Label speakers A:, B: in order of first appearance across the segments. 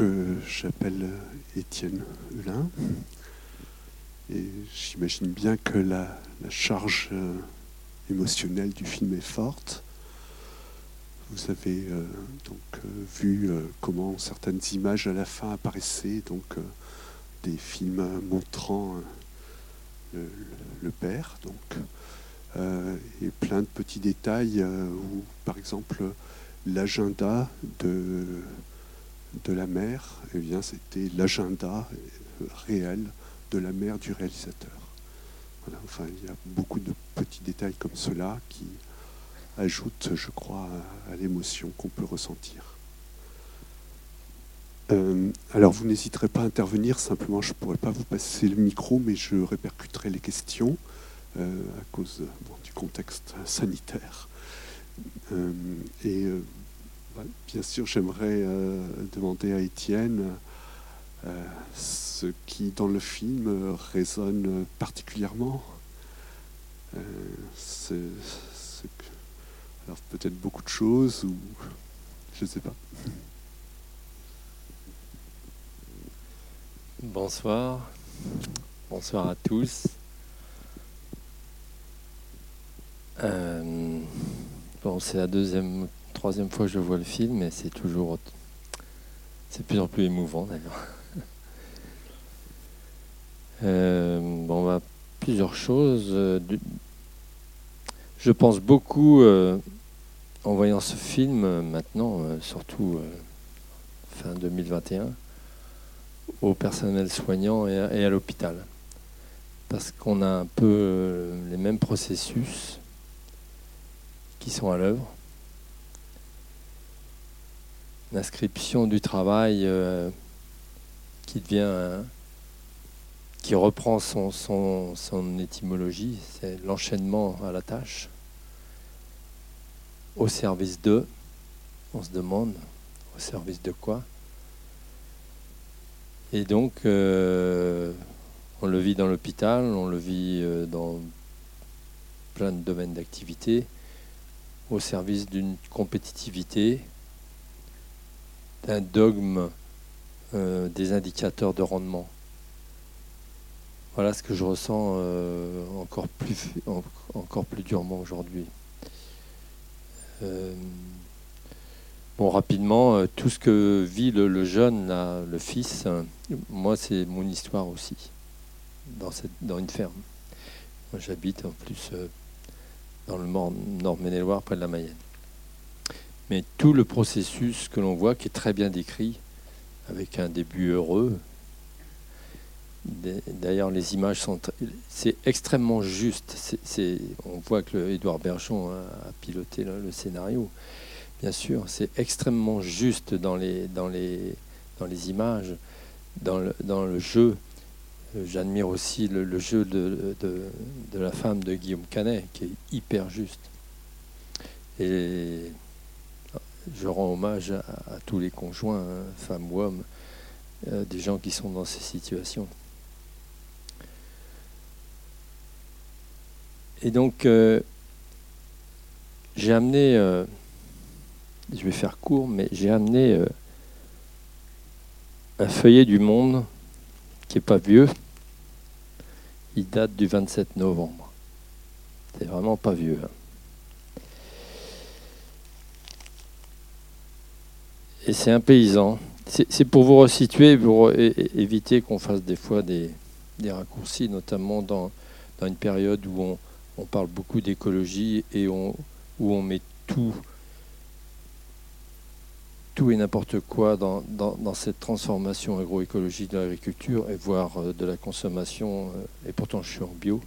A: euh, j'appelle Étienne Hulin. Et j'imagine bien que la, charge euh, émotionnelle du film est forte. Vous avez euh, donc vu comment certaines images à la fin apparaissaient, donc des films montrant le, père, donc, et plein de petits détails où, par exemple, l'agenda de de la mère, eh bien, c'était l'agenda réel de la mère du réalisateur. enfin, il y a beaucoup de petits détails comme cela qui ajoutent, je crois, à, l'émotion qu'on peut ressentir. Euh, alors, vous n'hésiterez pas à intervenir, simplement, je ne pourrais pas vous passer le micro, mais je répercuterai les questions euh, à cause du contexte sanitaire. Euh, bien sûr, j'aimerais euh, demander à Étienne euh, ce qui, dans le film, résonne particulièrement. Euh, alors peut-être beaucoup de choses ou je ne sais pas.
B: Bonsoir, bonsoir à tous. bon, c'est la deuxième troisième fois que je vois le film et c'est toujours. C'est de plus en plus émouvant d'ailleurs. Euh, bon, bah, plusieurs choses. Euh, je pense beaucoup, euh, en voyant ce film maintenant, surtout fin 2021, au personnel soignant et à, et à l'hôpital. Parce qu'on a un peu les mêmes processus qui sont à l'œuvre l'inscription du travail euh, qui devient qui reprend son, étymologie, c'est l'enchaînement à la tâche, au service de, on se demande, au service de quoi? Et donc, euh, on le vit dans l'hôpital, on le vit euh, dans plein de domaines d'activité, au service d'une compétitivité, d'un dogme euh, des indicateurs de rendement. Voilà ce que je ressens euh, encore, plus, encore plus durement aujourd'hui. Euh, bon, rapidement, tout ce que vit le, jeune, le fils, moi, c'est mon histoire aussi, dans, cette, dans une ferme. J'habite en plus dans le nord Maine-et-Loire, près de la Mayenne mais tout le processus que l'on voit, qui est très bien décrit, avec un début heureux. D'ailleurs, les images sont, c'est extrêmement juste. On voit que Édouard Bergeon a, piloté le, scénario. Bien sûr, c'est extrêmement juste dans les, dans les, dans les images, dans le, dans le jeu. J'admire aussi le, jeu de, de, de, la femme de Guillaume Canet, qui est hyper juste. Et je rends hommage à, tous les conjoints, hein, femmes ou hommes, euh, des gens qui sont dans ces situations. Et donc, euh, j'ai amené, euh, je vais faire court, mais j'ai amené un feuillet du monde qui n'est pas vieux. Il date du 27 novembre. C'est vraiment pas vieux. Hein. Et c'est un paysan. C'est pour vous resituer, pour éviter qu'on fasse des fois des, raccourcis, notamment dans, une période où on, parle beaucoup d'écologie et où on met tout, et n'importe quoi dans, cette transformation agroécologique de l'agriculture et voire euh, de la consommation. Euh, et pourtant, je suis en bio.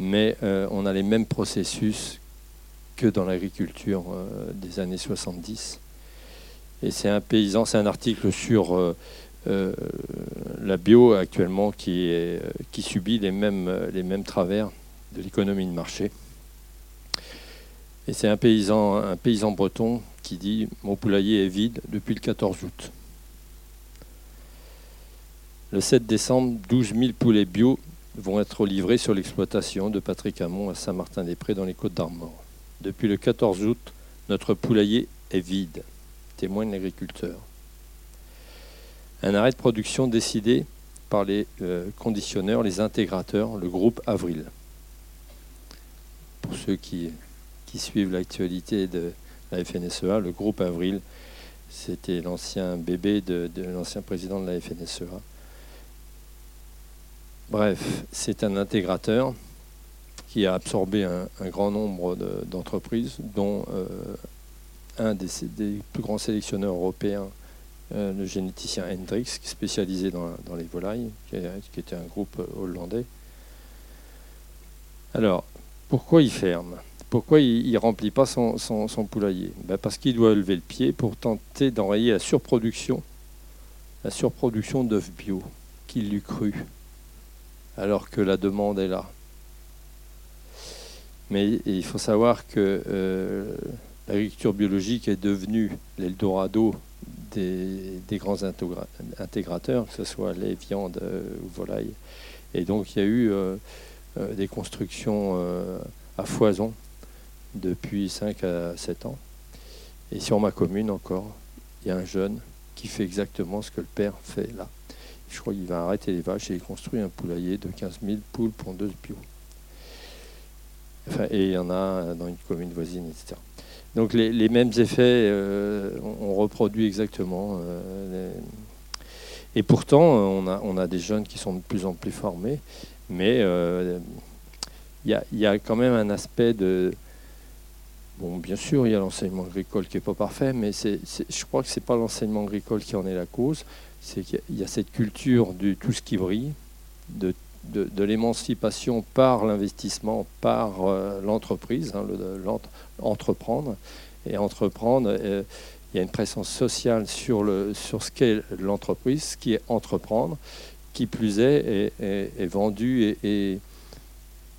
B: Mais euh, on a les mêmes processus que dans l'agriculture des années 70 et c'est un paysan, c'est un article sur euh, euh, la bio actuellement qui, euh, subit les mêmes, les mêmes travers de l'économie de marché. Et c'est un paysan, un paysan breton qui dit Mon poulailler est vide depuis le 14 août. Le 7 décembre, 12 000 poulets bio vont être livrés sur l'exploitation de Patrick Hamon à Saint-Martin-des-Prés dans les Côtes d'Armor. Depuis le 14 août, notre poulailler est vide témoigne l'agriculteur. Un arrêt de production décidé par les conditionneurs, les intégrateurs, le groupe Avril. Pour ceux qui, qui suivent l'actualité de la FNSEA, le groupe Avril, c'était l'ancien bébé de, l'ancien président de la FNSEA. Bref, c'est un intégrateur qui a absorbé un, grand nombre d'entreprises, dont euh, un des, plus grands sélectionneurs européens, euh, le généticien Hendrix, spécialisé dans, les volailles, qui, était un groupe hollandais. Alors, pourquoi il ferme? Pourquoi il ne remplit pas son, poulailler? Ben Parce qu'il doit lever le pied pour tenter d'enrayer la surproduction, la surproduction d'œufs bio, qu'il l'eût cru, alors que la demande est là. Mais il faut savoir que euh, l'agriculture biologique est devenue l'Eldorado des, grands intégrateurs, que ce soit les viandes euh, ou volailles. Et donc il y a eu euh, des constructions à foison depuis 5 à 7 ans. Et sur ma commune encore, il y a un jeune qui fait exactement ce que le père fait là. Je crois qu'il va arrêter les vaches et il construit un poulailler de 15 000 poules pondeuses bio. Enfin, et il y en a dans une commune voisine, etc. Donc les, mêmes effets, euh, on, reproduit exactement. Euh, et pourtant, on a, on a des jeunes qui sont de plus en plus formés, mais euh, il y, a quand même un aspect de, Bon, bien sûr, il y a l'enseignement agricole qui n'est pas parfait, mais je crois que ce n'est pas l'enseignement agricole qui en est la cause. C'est qu'il y a cette culture du tout ce qui brille, de, l'émancipation par l'investissement, par l'entreprise, hein, entreprendre. Et entreprendre, euh, il y a une présence sociale sur, le, sur ce qu'est l'entreprise, ce qui est entreprendre, qui plus est, est, vendu et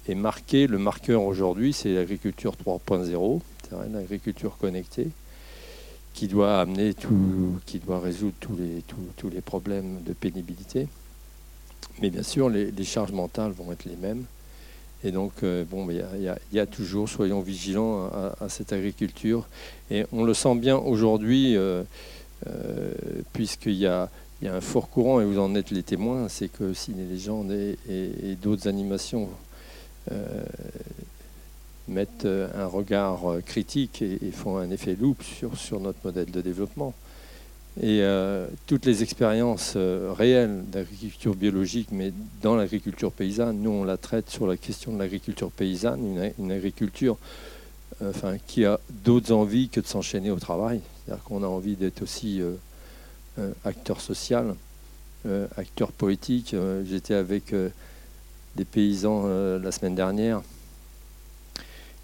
B: est marqué. Le marqueur aujourd'hui, c'est l'agriculture 3.0, l'agriculture connectée, qui doit amener tout, qui doit résoudre tous, les problèmes de pénibilité. Mais bien sûr, les, charges mentales vont être les mêmes. Et donc, euh, bon, il y, a toujours, soyons vigilants à, cette agriculture. Et on le sent bien aujourd'hui, euh, euh, puisqu'il y a, un fort courant, et vous en êtes les témoins, c'est que si les légendes et, d'autres animations mettent un regard critique et, font un effet sur, sur notre modèle de développement. Et toutes les expériences réelles d'agriculture biologique, mais dans l'agriculture paysanne, nous on la traite sur la question de l'agriculture paysanne, une, agriculture enfin, qui a d'autres envies que de s'enchaîner au travail. C'est-à-dire qu'on a envie d'être aussi acteur social, acteur politique. J'étais avec des paysans euh, la semaine dernière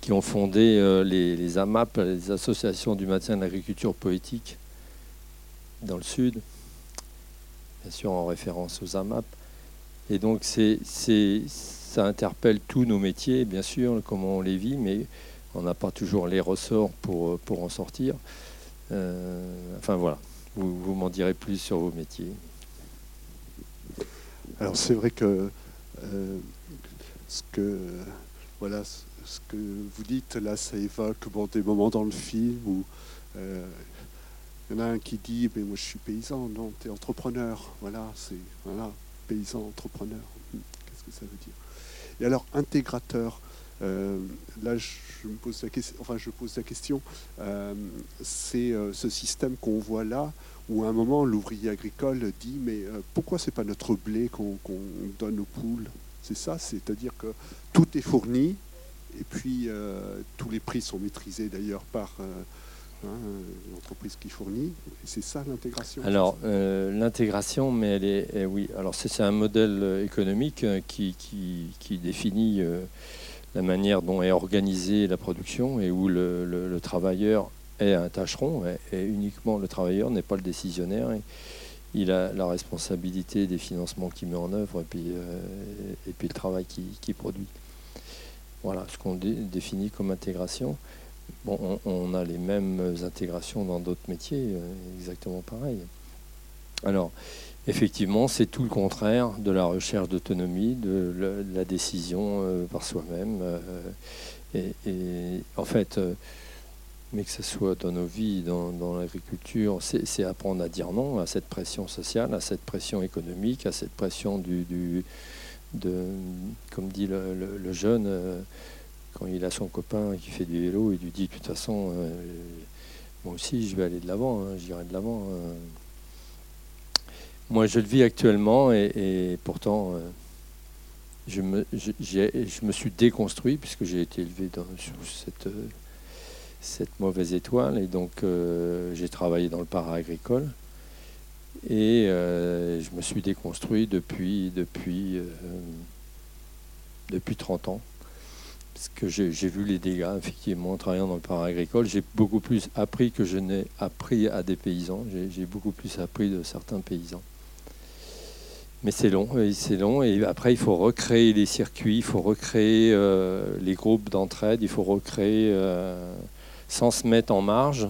B: qui ont fondé euh, les, AMAP, les associations du maintien de l'agriculture poétique dans le sud, bien sûr en référence aux AMAP. Et donc c'est, ça interpelle tous nos métiers, bien sûr, comment on les vit, mais on n'a pas toujours les ressorts pour, pour en sortir. Euh, enfin voilà, vous, m'en direz plus sur vos métiers.
A: Alors c'est vrai que euh, ce que voilà ce que vous dites là, ça évoque des moments dans le film où euh, il y en a un qui dit mais moi je suis paysan, non, tu es entrepreneur. Voilà, c'est voilà, paysan, entrepreneur. Hmm, qu'est-ce que ça veut dire? Et alors, intégrateur, euh, là je me pose la question, enfin je pose la question, c'est ce système qu'on voit là où à un moment l'ouvrier agricole dit mais euh, pourquoi c'est pas notre blé qu'on donne aux poules? C'est ça, c'est-à-dire que tout est fourni et puis euh, tous les prix sont maîtrisés d'ailleurs par euh, hein, l'entreprise qui fournit. C'est ça l'intégration
B: Alors l'intégration, mais elle est, eh oui. Alors c'est un modèle économique qui, qui, définit la manière dont est organisée la production et où le, le travailleur est un tâcheron, et, uniquement le travailleur n'est pas le décisionnaire. il a la responsabilité des financements qu'il met en œuvre et puis, euh, et puis le travail qu'il produit. Voilà ce qu'on définit comme intégration. On, a les mêmes intégrations dans d'autres métiers, euh, exactement pareil. Alors, effectivement, c'est tout le contraire de la recherche d'autonomie, de, la décision euh, par soi-même. et, en fait, mais que ce soit dans nos vies, dans, l'agriculture, c'est apprendre à dire non à cette pression sociale, à cette pression économique, à cette pression du, comme dit le, jeune, euh, quand il a son copain qui fait du vélo, il lui dit de toute façon, euh, moi aussi je vais aller de l'avant, hein, j'irai de l'avant. Hein. Moi je le vis actuellement et, pourtant euh, je, me, suis déconstruit puisque j'ai été élevé dans, sur cette cette mauvaise étoile. Et donc, euh, j'ai travaillé dans le para-agricole. Et euh, je me suis déconstruit depuis, depuis, euh, depuis 30 ans. Parce que j'ai vu les dégâts, effectivement, en travaillant dans le para-agricole. J'ai beaucoup plus appris que je n'ai appris à des paysans. J'ai beaucoup plus appris de certains paysans. Mais c'est long, c'est long. Et après, il faut recréer les circuits, il faut recréer les groupes d'entraide, il faut recréer sans se mettre en marge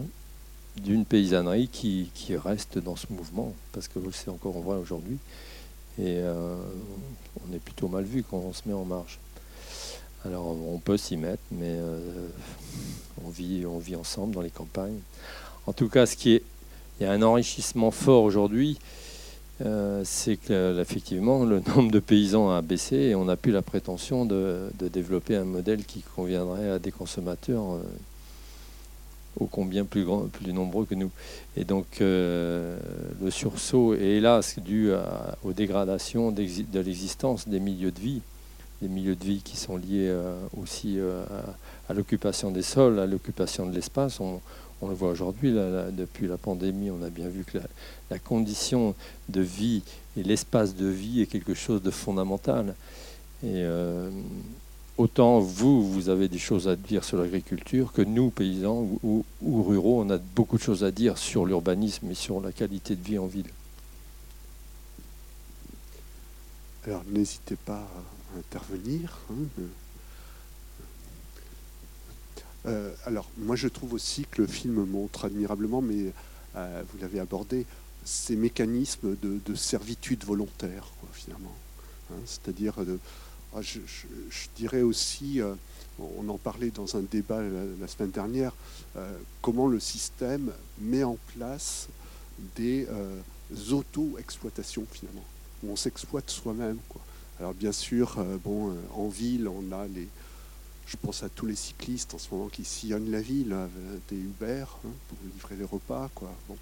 B: d'une paysannerie qui, reste dans ce mouvement, parce que c'est encore vrai aujourd'hui, et euh, on est plutôt mal vu quand on se met en marge. Alors on peut s'y mettre, mais euh, on, vit, on vit ensemble dans les campagnes. En tout cas, ce qui est, il y a un enrichissement fort aujourd'hui, euh, c'est que effectivement le nombre de paysans a baissé et on n'a plus la prétention de, développer un modèle qui conviendrait à des consommateurs ô combien plus, grand, plus nombreux que nous. Et donc euh, le sursaut est hélas dû aux dégradations de l'existence des milieux de vie, des milieux de vie qui sont liés euh, aussi euh, à, l'occupation des sols, à l'occupation de l'espace. On, le voit aujourd'hui, depuis la pandémie, on a bien vu que la, la condition de vie et l'espace de vie est quelque chose de fondamental. Et autant vous, vous avez des choses à dire sur l'agriculture que nous, paysans ou, ruraux, on a beaucoup de choses à dire sur l'urbanisme et sur la qualité de vie en ville.
A: Alors n'hésitez pas à intervenir. Hein. Euh, alors moi je trouve aussi que le film montre admirablement, mais euh, vous l'avez abordé, ces mécanismes de, servitude volontaire, finalement. Hein. C'est-à-dire ah, je, dirais aussi, euh, on en parlait dans un débat la, semaine dernière, euh, comment le système met en place des euh, auto-exploitations finalement, où on s'exploite soi-même. Alors bien sûr, bon, en ville, on a les, je pense à tous les cyclistes en ce moment qui sillonnent la ville, des Uber hein, pour livrer les repas. Quoi. Bon.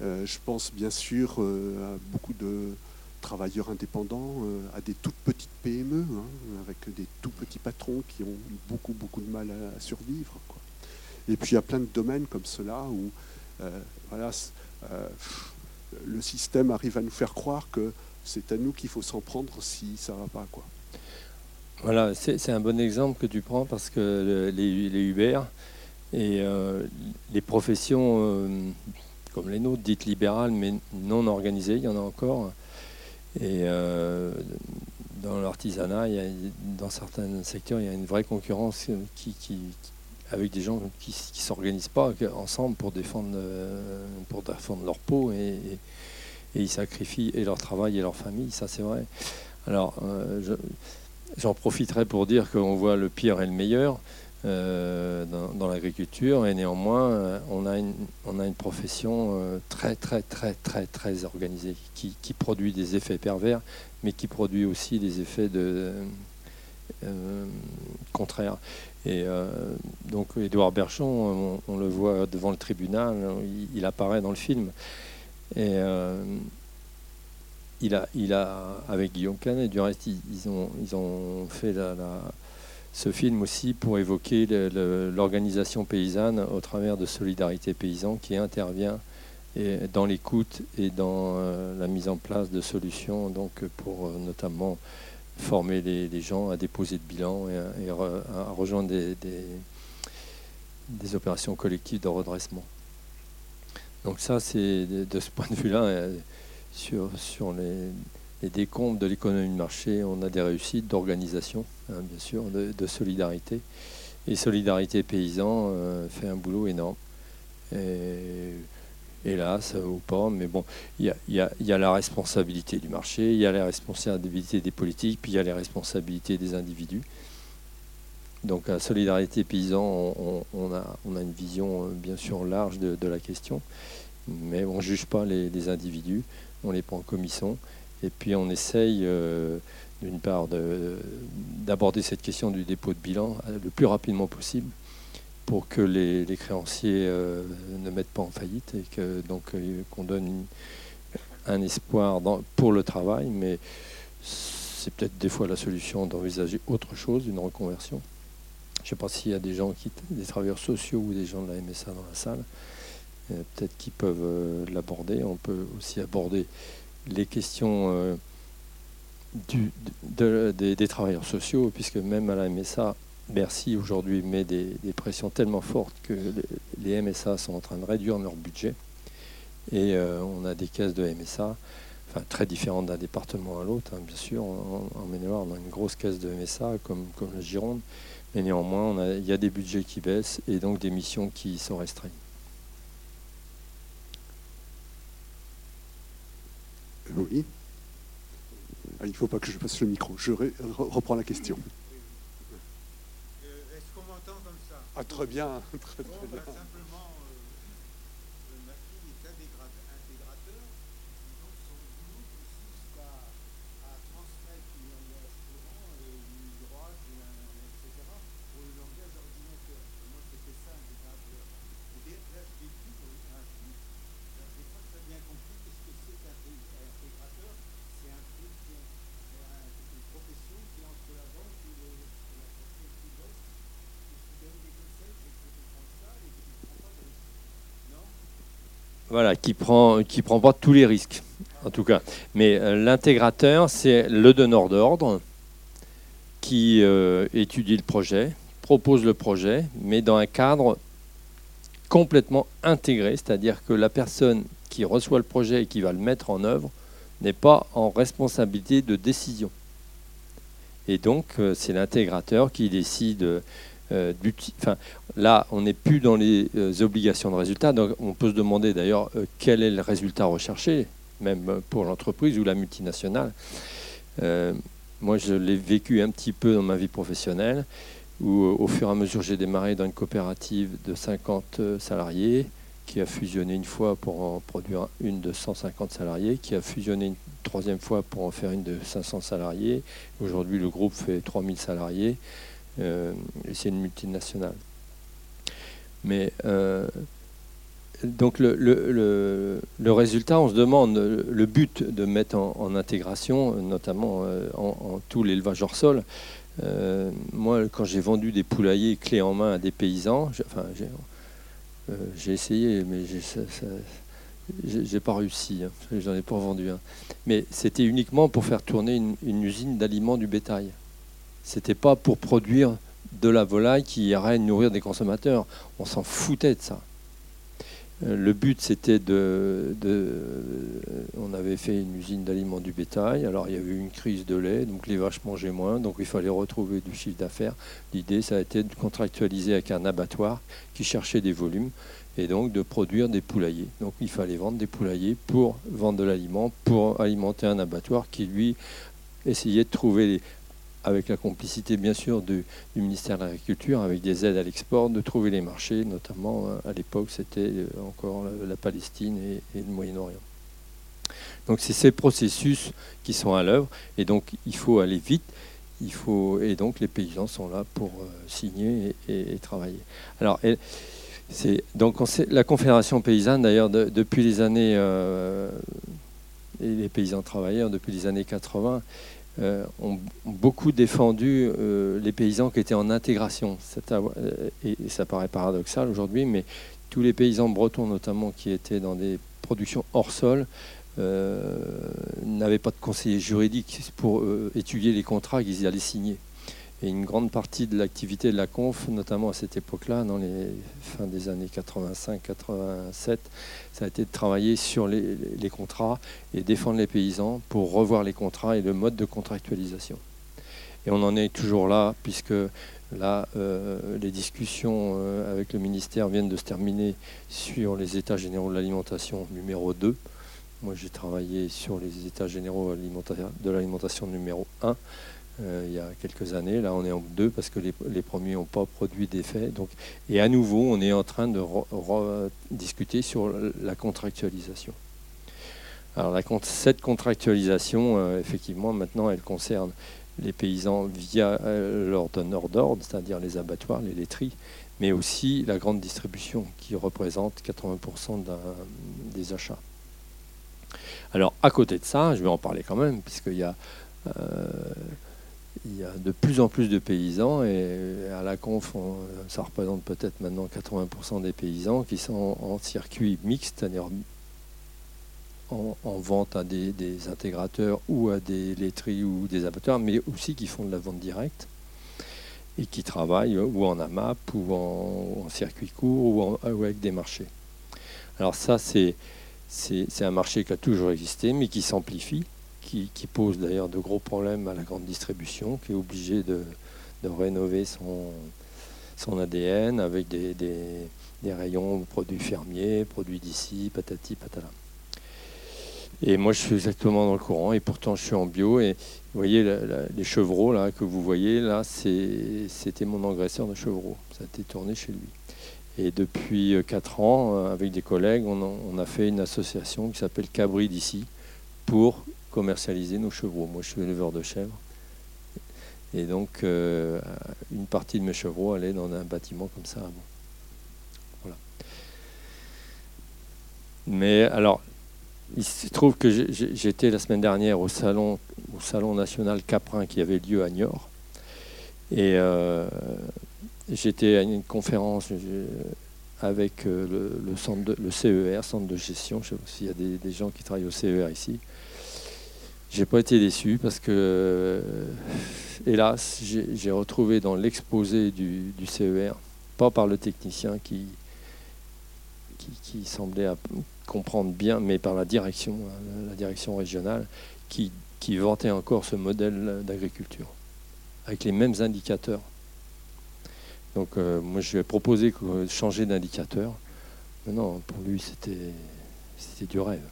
A: je pense bien sûr à beaucoup de travailleurs indépendants euh, à des toutes petites PME, hein, avec des tout petits patrons qui ont beaucoup, beaucoup de mal à, survivre. Et puis il y a plein de domaines comme cela où euh, voilà, euh, le système arrive à nous faire croire que c'est à nous qu'il faut s'en prendre si ça ne va pas. Quoi.
B: Voilà, c'est un bon exemple que tu prends parce que les, Uber et les professions comme les nôtres, dites libérales mais non organisées, il y en a encore, et euh, dans l'artisanat, dans certains secteurs, il y a une vraie concurrence qui, avec des gens qui ne s'organisent pas ensemble pour défendre, euh, pour défendre leur peau et, ils sacrifient et leur travail et leur famille, ça c'est vrai. Alors, euh, j'en profiterai pour dire qu'on voit le pire et le meilleur. Euh, dans, l'agriculture et néanmoins euh, on a une, on a une profession très très très très très organisée qui, qui, produit des effets pervers mais qui produit aussi des effets de, contraires. Et donc Édouard Berchon, on, le voit devant le tribunal, il, apparaît dans le film. Et il a, il a, avec Guillaume Canet, du reste, ils, ont, ils ont fait ce film aussi pour évoquer l'organisation paysanne au travers de Solidarité Paysan qui intervient dans l'écoute et dans euh, la mise en place de solutions donc pour euh, notamment former les, gens à déposer de bilan et, à, rejoindre des, des, opérations collectives de redressement. Donc ça, c'est de ce point de vue-là, euh, sur, les, les décomptes de l'économie de marché, on a des réussites d'organisation. Hein, bien sûr, de, solidarité. Et Solidarité Paysan euh, fait un boulot énorme. Et, hélas ou pas, mais bon, il y, a, la responsabilité du marché, il y a la responsabilité des politiques, puis il y a les responsabilités des individus. Donc à Solidarité Paysan, on, a, une vision bien sûr large de, la question, mais on ne juge pas les, individus, on les prend en commission, et puis on essaye d'une part d'aborder cette question du dépôt de bilan le plus rapidement possible pour que les, créanciers ne mettent pas en faillite et que donc qu'on donne un espoir pour le travail, mais c'est peut-être des fois la solution d'envisager autre chose, une reconversion. Je ne sais pas s'il y a des gens qui, des travailleurs sociaux ou des gens de la MSA dans la salle, euh, peut-être qu'ils peuvent euh, l'aborder. On peut aussi aborder les questions euh, des, travailleurs sociaux, puisque même à la MSA, Bercy aujourd'hui met des, pressions tellement fortes que les MSA sont en train de réduire leur budget. Et on a des caisses de MSA enfin, très différentes d'un département à l'autre, hein, bien sûr. En, en on a une grosse caisse de MSA comme, comme la Gironde, mais néanmoins, il y a des budgets qui baissent et donc des missions qui sont restreintes.
A: Oui. Ah, il ne faut pas que je passe le micro. Je reprends la question.
C: Euh, est-ce qu'on m'entend comme ça?
A: Ah, très bien. Très,
C: très bien. Bah,
B: Voilà, qui prend, qui prend pas tous les risques, en tout cas. Mais euh, l'intégrateur, c'est le donneur d'ordre qui euh, étudie le projet, propose le projet, mais dans un cadre complètement intégré, c'est-à-dire que la personne qui reçoit le projet et qui va le mettre en œuvre n'est pas en responsabilité de décision. Et donc, euh, c'est l'intégrateur qui décide euh, là, on n'est plus dans les euh, obligations de résultat. Donc, on peut se demander d'ailleurs euh, quel est le résultat recherché, même pour l'entreprise ou la multinationale. moi, je l'ai vécu un petit peu dans ma vie professionnelle, où au fur et à mesure, j'ai démarré dans une coopérative de 50 salariés, qui a fusionné une fois pour en produire une de 150 salariés, qui a fusionné une troisième fois pour en faire une de 500 salariés. Aujourd'hui, le groupe fait 3000 salariés. Euh, c'est une multinationale. Mais euh, donc le, résultat, on se demande le but de mettre en, intégration, notamment euh, en, tout l'élevage hors sol. moi, quand j'ai vendu des poulaillers clés en main à des paysans, enfin, j'ai essayé, mais j'ai pas réussi. Hein, J'en ai pas vendu un. Mais c'était uniquement pour faire tourner une usine d'aliments du bétail. C'était pas pour produire de la volaille qui irait nourrir des consommateurs. On s'en foutait de ça. Euh, le but, c'était de, On avait fait une usine d'aliments du bétail. Alors, il y avait eu une crise de lait, donc les vaches mangeaient moins, donc il fallait retrouver du chiffre d'affaires. L'idée, ça a été de contractualiser avec un abattoir qui cherchait des volumes et donc de produire des poulaillers. Donc, il fallait vendre des poulaillers pour vendre de l'aliment, pour alimenter un abattoir qui, lui, essayait de trouver avec la complicité bien sûr du, ministère de l'Agriculture, avec des aides à l'export, de trouver les marchés, notamment euh, à l'époque c'était euh, encore la, Palestine et, le Moyen-Orient. Donc c'est ces processus qui sont à l'œuvre et donc il faut aller vite. Il faut, et donc les paysans sont là pour euh, signer et, travailler. Alors, c'est donc la Confédération paysanne, d'ailleurs, depuis les années, et les paysans travailleurs, depuis les années 80, euh, ont beaucoup défendu euh, les paysans qui étaient en intégration. Euh, et, ça paraît paradoxal aujourd'hui, mais tous les paysans bretons notamment qui étaient dans des productions hors sol n'avaient pas de conseiller juridique pour étudier les contrats qu'ils allaient signer. Et une grande partie de l'activité de la conf, notamment à cette époque-là, dans les fins des années 85-87, ça a été de travailler sur les, contrats et défendre les paysans pour revoir les contrats et le mode de contractualisation. Et on en est toujours là, puisque là, euh, les discussions euh, avec le ministère viennent de se terminer sur les états généraux de l'alimentation numéro 2. Moi, j'ai travaillé sur les états généraux de l'alimentation numéro 1. Euh, il y a quelques années. Là, on est en deux parce que les, premiers n'ont pas produit d'effet. Et à nouveau, on est en train de discuter sur la contractualisation. Alors, cette contractualisation, euh, effectivement, maintenant, elle concerne les paysans via euh, leur donneur d'ordre, c'est-à-dire les abattoirs, les laiteries, mais aussi la grande distribution qui représente 80% des achats. Alors, à côté de ça, je vais en parler quand même, puisqu'il y a il y a de plus en plus de paysans et à la conf, ça représente peut-être maintenant 80% des paysans qui sont en circuit mixte, c'est-à-dire en, vente à des, intégrateurs ou à des laiteries ou des abattoirs, mais aussi qui font de la vente directe et qui travaillent ou en AMAP ou en, circuit court ou, ou, avec des marchés. Alors ça, c'est un marché qui a toujours existé, mais qui s'amplifie qui, pose d'ailleurs de gros problèmes à la grande distribution, qui est obligée de, rénover son, ADN avec des, des, rayons produits fermiers, produits d'ici, patati patala. Et moi, je suis exactement dans le courant, et pourtant, je suis en bio. Et vous voyez, les chevreaux là que vous voyez là, c'était mon engraisseur de chevreaux. Ça a été tourné chez lui. Et depuis 4 ans, euh, avec des collègues, on a, on a fait une association qui s'appelle Cabri d'ici pour commercialiser nos chevreaux. Moi, je suis éleveur de chèvres. Et donc, euh, une partie de mes chevreaux allait dans un bâtiment comme ça Voilà. Mais alors, il se trouve que j'étais la semaine dernière au salon, au salon national Caprin qui avait lieu à Niort. Et euh, j'étais à une conférence avec euh, le, centre le CER, centre de gestion. Je sais s'il y a des, gens qui travaillent au CER ici. J'ai pas été déçu parce que, euh, hélas, j'ai retrouvé dans l'exposé du, CER, pas par le technicien qui, qui, semblait comprendre bien, mais par la direction, hein, la direction régionale, qui, vantait encore ce modèle d'agriculture, avec les mêmes indicateurs. Donc euh, moi je lui ai proposé de changer d'indicateur. Mais non, pour lui c'était du rêve.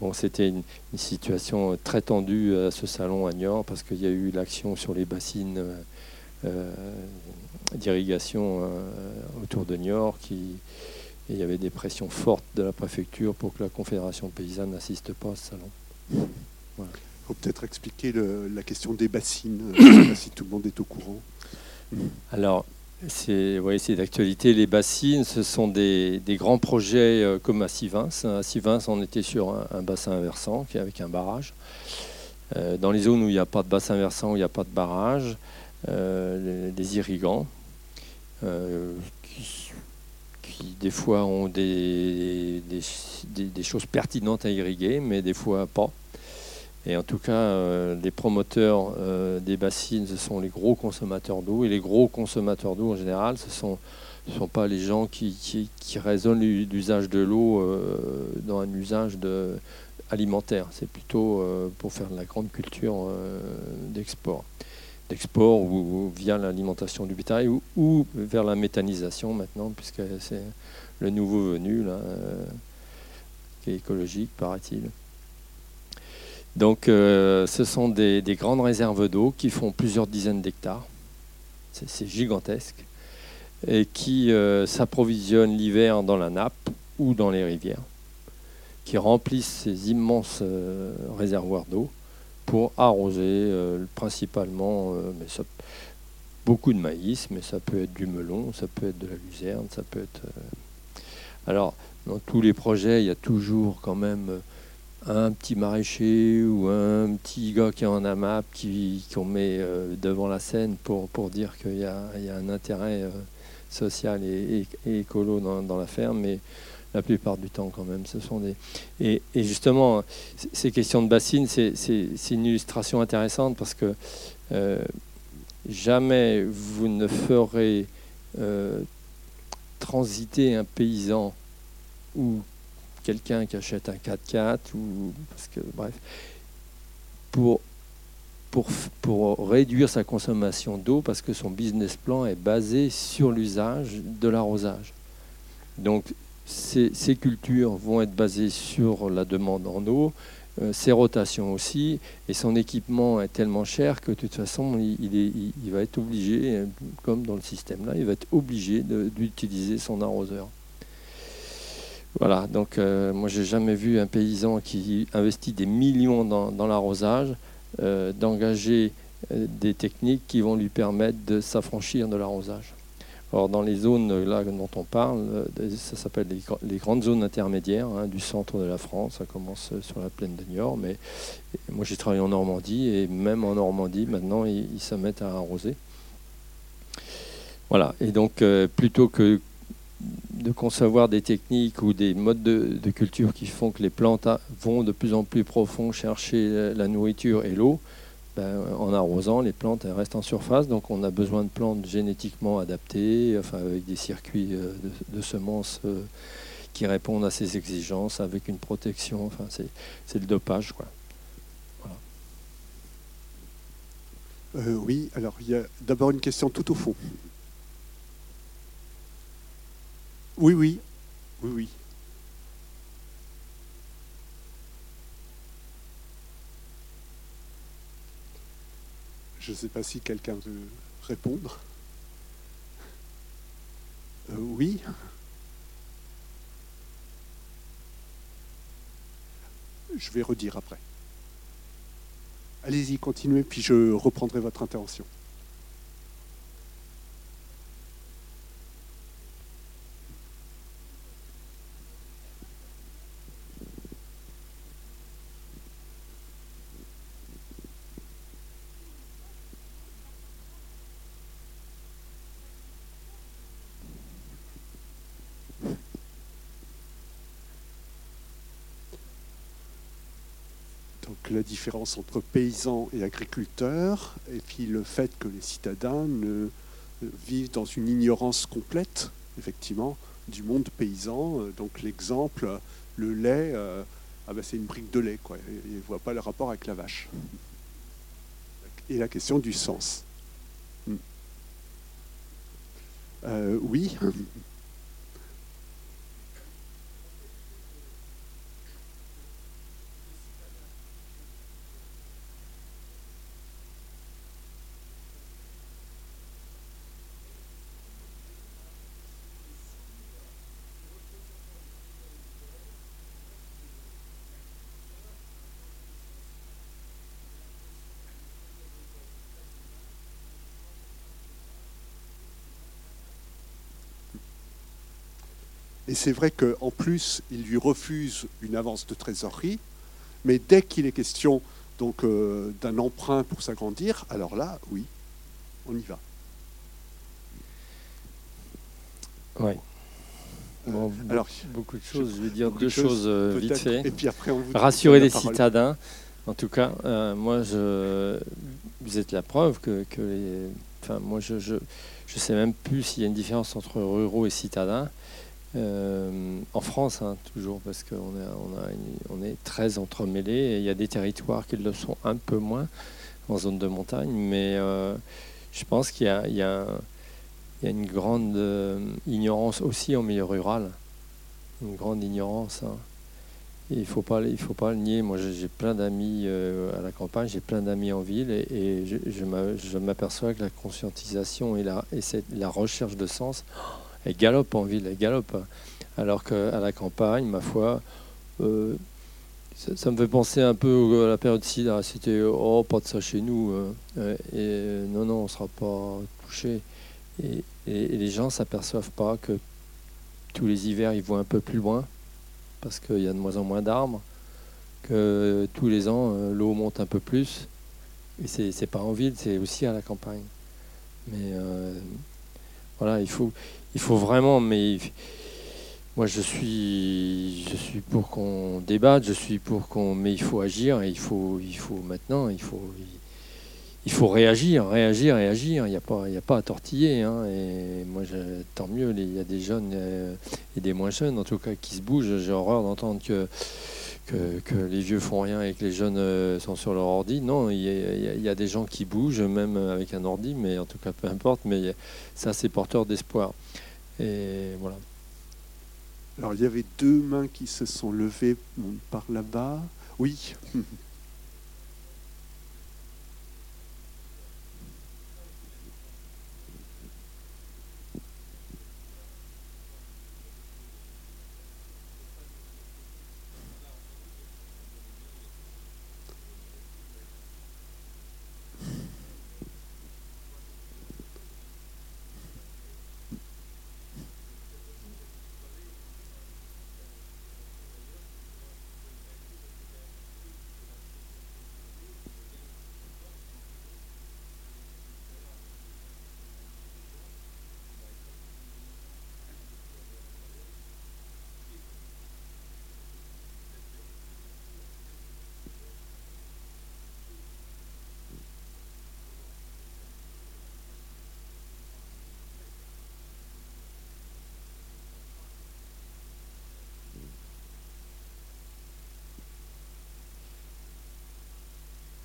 B: Bon, c'était une, situation très tendue à ce salon à Niort parce qu'il y a eu l'action sur les bassines euh, euh, d'irrigation euh, autour de Niort qui, et il y avait des pressions fortes de la préfecture pour que la Confédération paysanne n'assiste pas à ce salon.
A: Il faut peut-être expliquer la question des bassines, je ne sais pas si tout le monde est au courant.
B: Alors, c'est d'actualité. Les bassines, ce sont des, grands projets euh, comme à Sivins. À Sivins, on était sur un, bassin versant avec un barrage. Euh, dans les zones où il n'y a pas de bassin versant, où il n'y a pas de barrage, euh, des irrigants qui, des fois ont des, choses pertinentes à irriguer, mais des fois pas. Et en tout cas, euh, les promoteurs euh, des bassines, ce sont les gros consommateurs d'eau. Et les gros consommateurs d'eau, en général, ce ne sont, sont, pas les gens qui, raisonnent l'usage de l'eau euh, dans un usage alimentaire. C'est plutôt pour faire de la grande culture d'export. D'export ou, via l'alimentation du bétail ou, vers la méthanisation maintenant, puisque c'est le nouveau venu, là, qui est écologique, paraît-il. Donc euh, ce sont des, grandes réserves d'eau qui font plusieurs dizaines d'hectares. C'est gigantesque. Et qui euh, s'approvisionnent l'hiver dans la nappe ou dans les rivières, qui remplissent ces immenses euh, réservoirs d'eau pour arroser principalement beaucoup de maïs, mais ça peut être du melon, ça peut être de la luzerne, ça peut être... alors, dans tous les projets, il y a toujours quand même un petit maraîcher ou un petit gars qui est en AMAP qui, qu'on met euh, devant la scène pour, pour dire qu'il y, y a, un intérêt euh, social et, écolo dans, la ferme, mais la plupart du temps quand même, ce sont des... Et, justement, ces questions de bassines, c'est, une illustration intéressante parce que euh, jamais vous ne ferez transiter un paysan ou quelqu'un qui achète un 4x4 ou parce que bref pour réduire sa consommation d'eau parce que son business plan est basé sur l'usage de l'arrosage. Donc ces, cultures vont être basées sur la demande en eau ses rotations aussi, et son équipement est tellement cher que de toute façon, il, va être obligé, comme dans le système là, il va être obligé d'utiliser son arroseur. Voilà, donc euh, moi j'ai jamais vu un paysan qui investit des millions dans, l'arrosage, euh, d'engager euh, des techniques qui vont lui permettre de s'affranchir de l'arrosage. Or dans les zones là dont on parle, ça s'appelle les, grandes zones intermédiaires hein, du centre de la France, ça commence sur la plaine de Niort, mais moi j'ai travaillé en Normandie et même en Normandie maintenant ils, ils se mettent à arroser. Voilà, et donc plutôt que de concevoir des techniques ou des modes de, culture qui font que les plantes vont de plus en plus profond chercher la nourriture et l'eau, ben, en arrosant, les plantes restent en surface. Donc on a besoin de plantes génétiquement adaptées, avec des circuits euh, de, semences euh, qui répondent à ces exigences, avec une protection. Enfin, c'est le dopage. Quoi.
A: Euh, oui, alors il y a d'abord une question tout au fond. Oui, oui. Oui, oui. Je ne sais pas si quelqu'un veut répondre. Euh, oui. Je vais redire après. Allez-y, continuez, puis je reprendrai votre intervention. La différence entre paysans et agriculteurs, et puis le fait que les citadins ne, vivent dans une ignorance complète, effectivement, du monde paysan. Donc l'exemple, le lait, euh, ah ben c'est une brique de lait, quoi. Ils ne voient pas le rapport avec la vache. Et la question du sens. Hmm. Euh, oui. Et c'est vrai qu'en plus, il lui refuse une avance de trésorerie, mais dès qu'il est question donc euh, d'un emprunt pour s'agrandir, alors là, oui, on y va.
B: Oui. alors, beaucoup de choses. Je vais dire deux choses, euh, vite fait. Et puis après, on Rassurer les citadins. En tout cas, euh, moi, je, vous êtes la preuve que, que enfin, moi, je, je, je sais même plus s'il y a une différence entre ruraux et citadins. Euh, en France, hein, toujours, parce qu'on on est très entremêlés. Et il y a des territoires qui le sont un peu moins en zone de montagne, mais euh, je pense qu'il y, a une grande euh, ignorance aussi en milieu rural. Une grande ignorance. Hein. il ne faut, pas, il faut pas le nier. Moi, j'ai plein d'amis à la campagne, j'ai plein d'amis en ville, et, je, m'aperçois que la conscientisation et la recherche de sens elle galope en ville, elle galope. Alors qu'à la campagne, ma foi, euh, ça, me fait penser un peu à la période SIDA. C'était oh, pas de ça chez nous. Euh, et non, non, on ne sera pas touché. Et, les gens ne s'aperçoivent pas que tous les hivers, ils vont un peu plus loin parce qu'il y a de moins en moins d'arbres. Que tous les ans, euh, l'eau monte un peu plus. Et c'est pas en ville, c'est aussi à la campagne. Mais voilà, il faut, il faut vraiment, mais moi je suis, je suis pour qu'on débatte, je suis pour qu'on, mais il faut agir et il faut, il faut maintenant, il faut, il faut réagir, réagir et agir. Il n'y a pas, il a pas à tortiller. Hein. et moi, tant mieux, il y a des jeunes euh, et des moins jeunes, en tout cas, qui se bougent. J'ai horreur d'entendre que, que, les vieux font rien et que les jeunes euh, sont sur leur ordi. Non, il y, a, des gens qui bougent, même avec un ordi, mais en tout cas, peu importe. Mais ça, c'est porteur d'espoir. Et voilà.
A: Alors il y avait deux mains qui se sont levées par là-bas. Oui.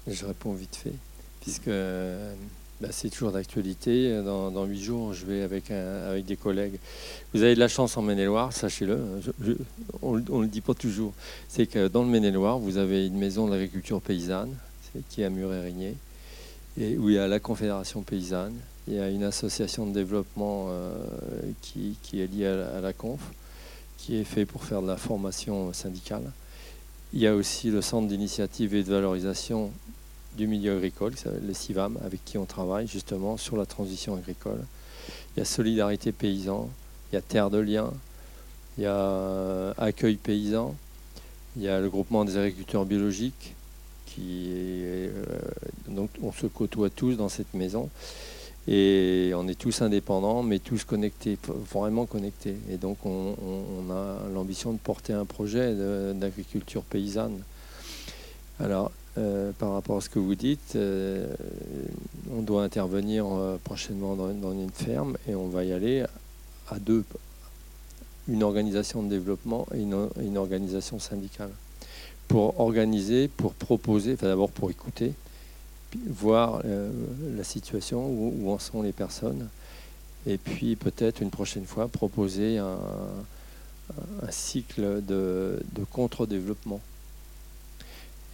B: Je réponds vite fait, puisque bah, c'est toujours d'actualité. Dans, huit jours, je vais avec, des collègues. Vous avez de la chance en Maine-et-Loire, sachez-le. on ne le dit pas toujours. C'est que dans le Maine-et-Loire, vous avez une maison d'agriculture paysanne, qui est à Muret-Rigné, et où il y a la Confédération paysanne. Il y a une association de développement euh, qui, est liée à la Conf, qui est fait pour faire de la formation syndicale. Il y a aussi le centre d'initiative et de valorisation du milieu agricole, le CIVAM, avec qui on travaille justement sur la transition agricole. Il y a Solidarité Paysan, il y a Terre de Liens, il y a Accueil Paysan, il y a le groupement des agriculteurs biologiques, qui euh, donc on se côtoie tous dans cette maison. Et on est tous indépendants, mais tous connectés, vraiment connectés. Et donc on, a l'ambition de porter un projet d'agriculture paysanne. Alors, euh, par rapport à ce que vous dites, euh, on doit intervenir euh, prochainement dans, une ferme et on va y aller à deux. Une organisation de développement et une, organisation syndicale. Pour organiser, pour proposer, enfin d'abord pour écouter, voir la situation, où, en sont les personnes, et puis peut-être une prochaine fois proposer un, cycle de contre-développement.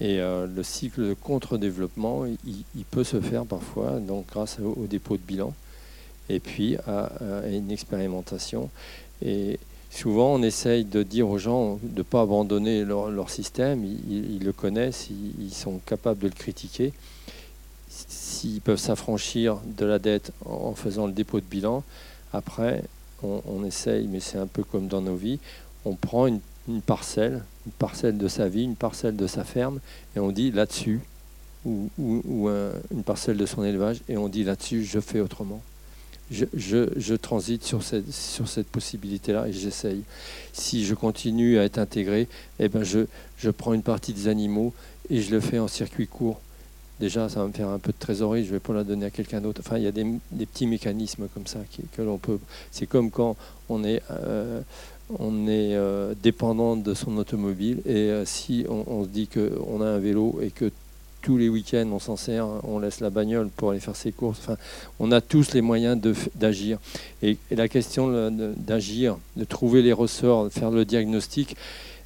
B: Et euh, le cycle de contre-développement, il, peut se faire parfois donc grâce au, dépôt de bilan et puis à, une expérimentation. Et souvent, on essaye de dire aux gens de ne pas abandonner leur, système. Ils, le connaissent, ils, sont capables de le critiquer. S'ils peuvent s'affranchir de la dette en faisant le dépôt de bilan, après, on, essaye, mais c'est un peu comme dans nos vies, on prend une parcelle, une parcelle de sa vie, une parcelle de sa ferme, et on dit là-dessus, ou, une parcelle de son élevage, et on dit là-dessus, je fais autrement. Je, transite sur cette, possibilité-là et j'essaye. Si je continue à être intégré, eh ben je prends une partie des animaux et je le fais en circuit court. Déjà, ça va me faire un peu de trésorerie, je vais pas la donner à quelqu'un d'autre. Enfin, il y a des, petits mécanismes comme ça que l'on peut. C'est comme quand on est euh, on est euh, dépendant de son automobile et euh, si on, se dit qu'on a un vélo et que tous les week-ends on s'en sert, on laisse la bagnole pour aller faire ses courses, on a tous les moyens d'agir. Et, la question d'agir, de trouver les ressorts, de faire le diagnostic,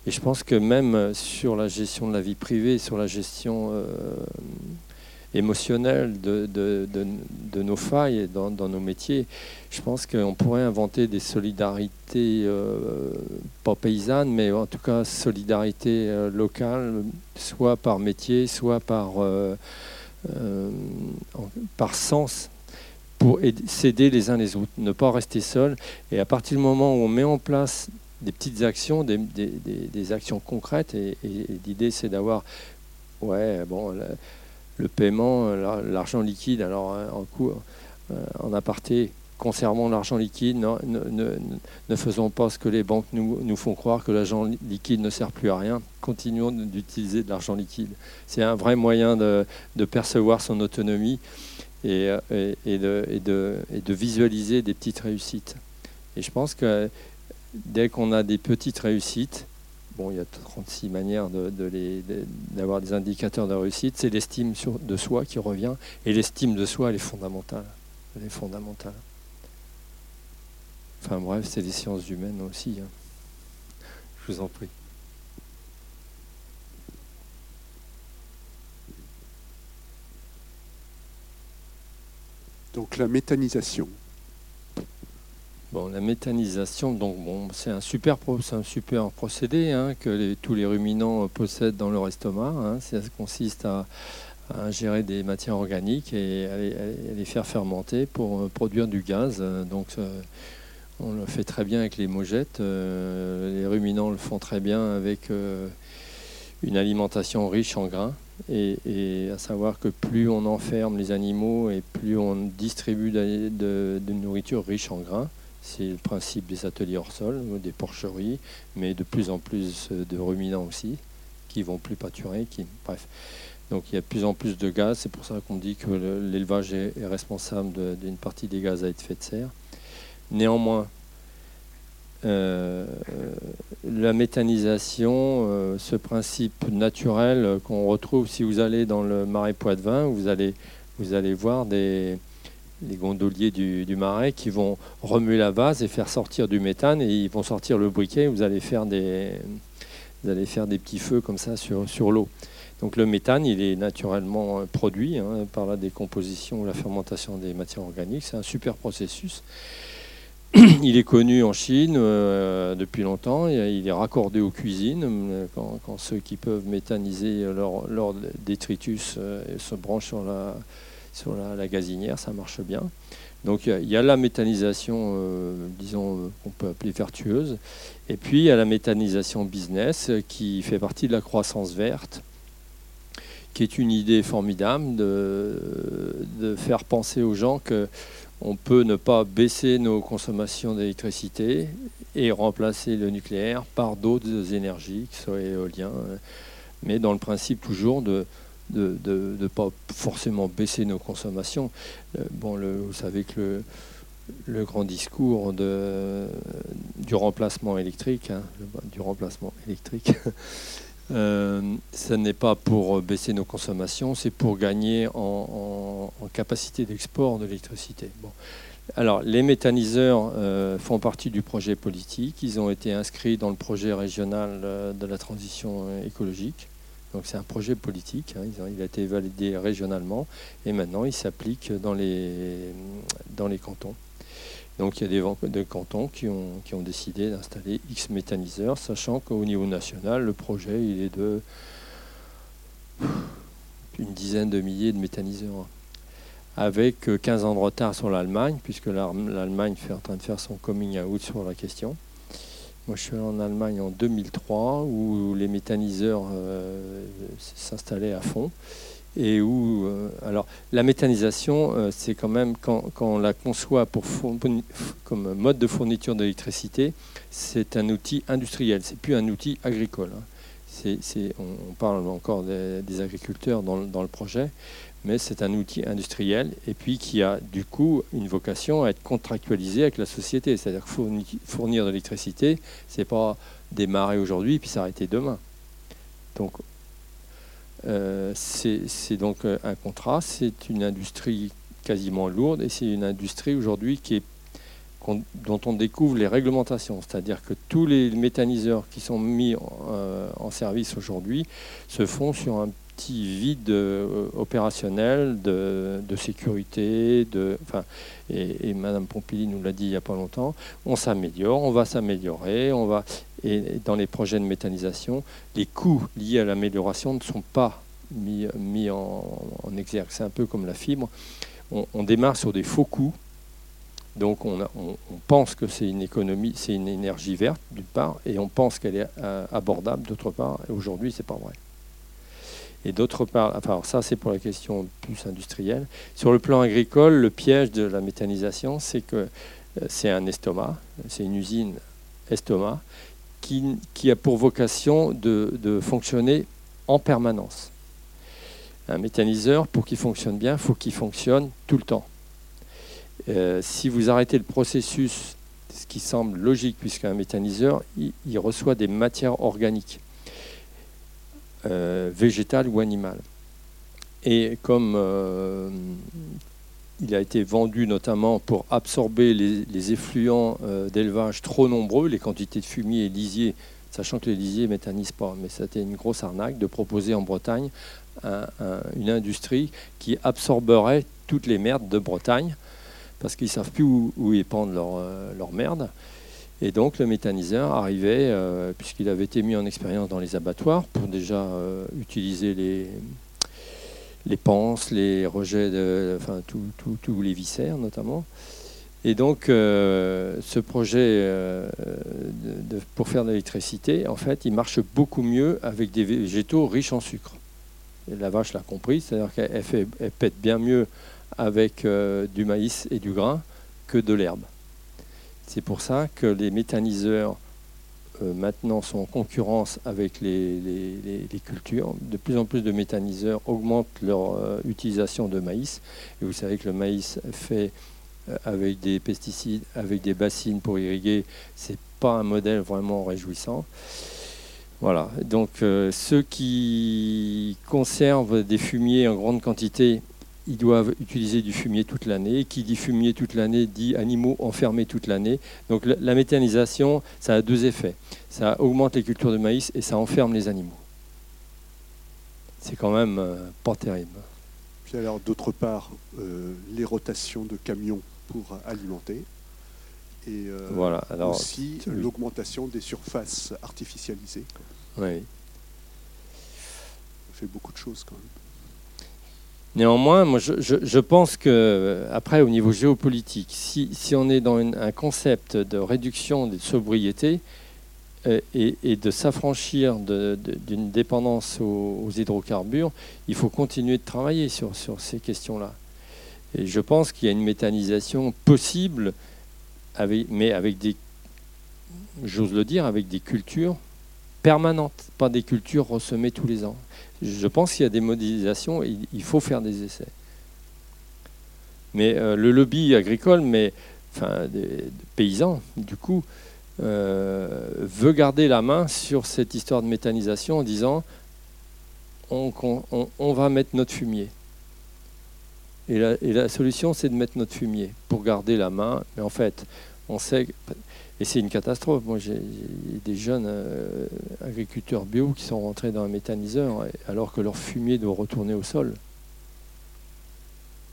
B: et je pense que même sur la gestion de la vie privée, sur la gestion... Émotionnel de, de, nos failles dans, dans, nos métiers. Je pense qu'on pourrait inventer des solidarités, euh, pas paysannes, mais en tout cas solidarités euh, locales, soit par métier, soit par, euh, par sens pour s'aider les uns les autres, ne pas rester seul. Et à partir du moment où on met en place des petites actions, des, des, des, actions concrètes, et, l'idée c'est d'avoir, ouais, bon, le paiement, euh, l'argent liquide. Alors, hein, en, cours, euh, en aparté, conservons l'argent liquide, ne, faisons pas ce que les banques nous, nous font croire que l'argent liquide ne sert plus à rien. Continuons d'utiliser de l'argent liquide. C'est un vrai moyen de, percevoir son autonomie euh, et, de, visualiser des petites réussites. Et je pense que dès qu'on a des petites réussites, Bon, il y a 36 manières d'avoir des indicateurs de réussite. C'est l'estime de soi qui revient. Et l'estime de soi, elle est fondamentale. Elle est fondamentale. Enfin bref, c'est les sciences humaines aussi. Hein. Je vous en prie.
A: Donc la méthanisation.
B: La méthanisation, donc c'est un super, procédé hein, que tous les ruminants possèdent dans leur estomac. Hein. ça consiste à, ingérer des matières organiques et à les, faire fermenter pour euh, produire du gaz. Donc euh, on le fait très bien avec les mogettes. Euh, les ruminants le font très bien avec une alimentation riche en grains. Et, à savoir que plus on enferme les animaux et plus on distribue de nourriture riche en grains, c'est le principe des ateliers hors sol, des porcheries, mais de plus en plus de ruminants aussi, qui vont plus pâturer. Qui, bref. Donc il y a de plus en plus de gaz. C'est pour ça qu'on dit que l'élevage est, responsable d'une partie des gaz à effet de serre. Néanmoins, euh, la méthanisation, euh, ce principe naturel qu'on retrouve si vous allez dans le marais Poitevin, vous allez, vous allez voir des, les gondoliers du, marais qui vont remuer la vase et faire sortir du méthane et ils vont sortir le briquet. Vous allez faire des, vous allez faire des petits feux comme ça sur, sur l'eau. Donc le méthane, il est naturellement euh, produit hein, par la décomposition ou la fermentation des matières organiques. C'est un super processus. Il est connu en Chine euh, depuis longtemps. Il est raccordé aux cuisines. Euh, quand, ceux qui peuvent méthaniser leur, leur détritus se branchent sur la, sur la, gazinière, ça marche bien. Donc il y, a la méthanisation, euh, disons, euh, qu'on peut appeler vertueuse, et puis il y a la méthanisation business euh, qui fait partie de la croissance verte, qui est une idée formidable de, faire penser aux gens que on peut ne pas baisser nos consommations d'électricité et remplacer le nucléaire par d'autres énergies, que ce soit éolien, mais dans le principe toujours de de ne pas forcément baisser nos consommations. Euh, vous savez que le, grand discours du remplacement électrique, hein, du remplacement électrique, euh, ce n'est pas pour baisser nos consommations, c'est pour gagner en, capacité d'export de l'électricité. Alors, les méthaniseurs euh, font partie du projet politique. Ils ont été inscrits dans le projet régional de la transition écologique. Donc c'est un projet politique, hein. il a été validé régionalement et maintenant il s'applique dans les, cantons. Donc il y a des, cantons qui ont, décidé d'installer X méthaniseurs, sachant qu'au niveau national, le projet il est de une dizaine de milliers de méthaniseurs, avec 15 ans de retard sur l'Allemagne, puisque l'Allemagne est en train de faire son coming out sur la question. Moi, je suis allé en Allemagne en 2003 où les méthaniseurs euh, s'installaient à fond et où, euh, alors, la méthanisation, euh, c'est quand même quand, on la conçoit pour comme mode de fourniture d'électricité, c'est un outil industriel, c'est plus un outil agricole. Hein. on, parle encore des, agriculteurs dans, dans, le projet, mais c'est un outil industriel et puis qui a du coup une vocation à être contractualisé avec la société. C'est-à-dire que fournir, de l'électricité, c'est pas démarrer aujourd'hui puis s'arrêter demain. Donc euh, c'est donc un contrat, c'est une industrie quasiment lourde et c'est une industrie aujourd'hui qui est dont on découvre les réglementations, c'est-à-dire que tous les méthaniseurs qui sont mis en euh, service aujourd'hui se font sur un petit vide euh, opérationnel de, sécurité. De, enfin, et, et Madame Pompili nous l'a dit il n'y a pas longtemps. On s'améliore, on va s'améliorer, on va. Et dans les projets de méthanisation, les coûts liés à l'amélioration ne sont pas mis, mis en, exergue. C'est un peu comme la fibre. On, démarre sur des faux coûts. Donc on, pense que c'est une économie, c'est une énergie verte d'une part, et on pense qu'elle est euh, abordable d'autre part. Et aujourd'hui, c'est pas vrai. Et d'autre part, enfin, ça c'est pour la question plus industrielle. Sur le plan agricole, le piège de la méthanisation, c'est que euh, c'est un estomac, c'est une usine estomac qui, a pour vocation de, de, fonctionner en permanence. Un méthaniseur, pour qu'il fonctionne bien, il faut qu'il fonctionne tout le temps. Euh, si vous arrêtez le processus, ce qui semble logique, puisqu'un méthaniseur, il reçoit des matières organiques euh, végétal ou animal. Et comme euh, il a été vendu notamment pour absorber les, effluents euh, d'élevage trop nombreux, les quantités de fumier et lisier, sachant que les lisiers ne méthanisent pas. Mais c'était une grosse arnaque de proposer en Bretagne une industrie qui absorberait toutes les merdes de Bretagne, parce qu'ils ne savent plus où, où épandre leur, leur, merde. Et donc le méthaniseur arrivait, euh, puisqu'il avait été mis en expérience dans les abattoirs, pour déjà euh, utiliser les, les panses, les rejets, de, enfin tous les viscères notamment. Et donc, ce projet pour faire de l'électricité, en fait, il marche beaucoup mieux avec des végétaux riches en sucre. La vache l'a compris, c'est-à-dire qu'elle pète bien mieux avec euh, du maïs et du grain que de l'herbe. C'est pour ça que les méthaniseurs euh, maintenant sont en concurrence avec les, cultures. De plus en plus de méthaniseurs augmentent leur euh, utilisation de maïs. Et vous savez que le maïs fait avec des pesticides, avec des bassines pour irriguer, c'est pas un modèle vraiment réjouissant. Voilà. Donc ceux qui conservent des fumiers en grande quantité ils doivent utiliser du fumier toute l'année. Qui dit fumier toute l'année dit animaux enfermés toute l'année. Donc la méthanisation, ça a deux effets. Ça augmente les cultures de maïs et ça enferme les animaux. C'est quand même euh, pas terrible.
A: Puis alors d'autre part, euh, les rotations de camions pour alimenter. Et euh, voilà. alors, aussi l'augmentation des surfaces artificialisées.
B: Oui.
A: Ça fait beaucoup de choses quand même.
B: Néanmoins, moi, je, pense que, après, au niveau géopolitique, si, on est dans un concept de réduction de sobriété euh, et, de s'affranchir d'une dépendance aux, hydrocarbures, il faut continuer de travailler sur, ces questions-là. Et je pense qu'il y a une méthanisation possible, mais avec des, j'ose le dire, avec des cultures permanentes, pas des cultures ressemées tous les ans je pense qu'il y a des modélisations, et il faut faire des essais. Mais euh, le lobby agricole, mais enfin des, paysans, du coup, euh, veut garder la main sur cette histoire de méthanisation en disant on, va mettre notre fumier. Et la, et la solution, c'est de mettre notre fumier pour garder la main. Mais en fait, on sait, et c'est une catastrophe. Moi, j'ai des jeunes euh, agriculteurs bio qui sont rentrés dans un méthaniseur alors que leur fumier doit retourner au sol.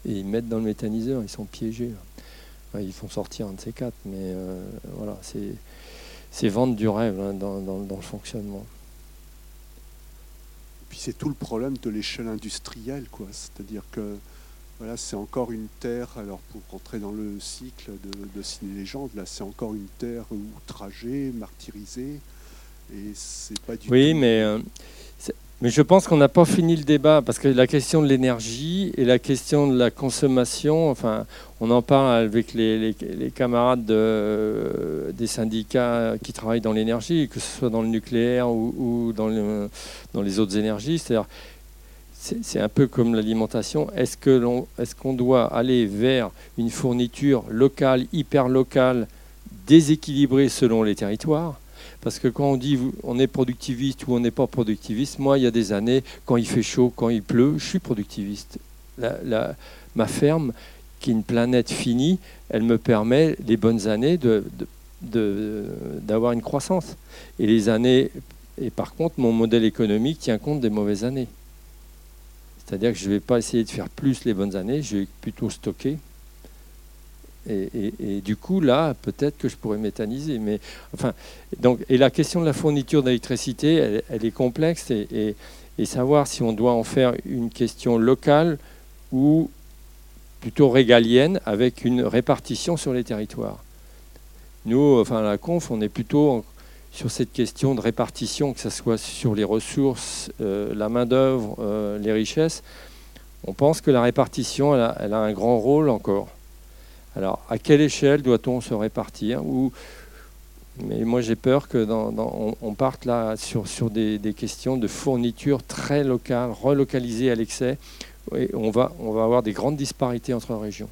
B: Et ils mettent dans le méthaniseur, ils sont piégés. ils font sortir un de ces quatre, mais euh, voilà, c'est vendre du rêve hein, dans, le fonctionnement.
A: Et puis c'est tout le problème de l'échelle industrielle, quoi. C'est-à-dire que voilà, c'est encore une terre, alors pour rentrer dans le cycle de, de Ciné Légende, là c'est encore une terre outragée, martyrisée, et c'est pas du
B: oui, mais, euh, mais je pense qu'on n'a pas fini le débat, parce que la question de l'énergie et la question de la consommation, enfin, on en parle avec les, les, camarades de, des syndicats qui travaillent dans l'énergie, que ce soit dans le nucléaire ou, ou dans, le, dans les autres énergies, c'est-à-dire c'est un peu comme l'alimentation. Est-ce qu'on est doit aller vers une fourniture locale, hyper locale, déséquilibrée selon les territoires? Parce que quand on dit on est productiviste ou on n'est pas productiviste, moi, il y a des années, quand il fait chaud, quand il pleut, je suis productiviste. ma ferme, qui est une planète finie, elle me permet les bonnes années d'avoir une croissance. Et les années, et par contre, mon modèle économique tient compte des mauvaises années. C'est-à-dire que je ne vais pas essayer de faire plus les bonnes années, je vais plutôt stocker. Et, du coup, là, peut-être que je pourrais méthaniser. Mais, enfin, donc, et la question de la fourniture d'électricité, elle, est complexe. Et, savoir si on doit en faire une question locale ou plutôt régalienne avec une répartition sur les territoires. Nous, enfin, à la conf, on est plutôt sur cette question de répartition, que ce soit sur les ressources, euh, la main-d'œuvre, euh, les richesses, on pense que la répartition, elle a, un grand rôle encore. Alors, à quelle échelle doit-on se répartir Mais moi, j'ai peur que on, parte là sur, des, questions de fourniture très locales, relocalisées à l'excès, et on va avoir des grandes disparités entre régions.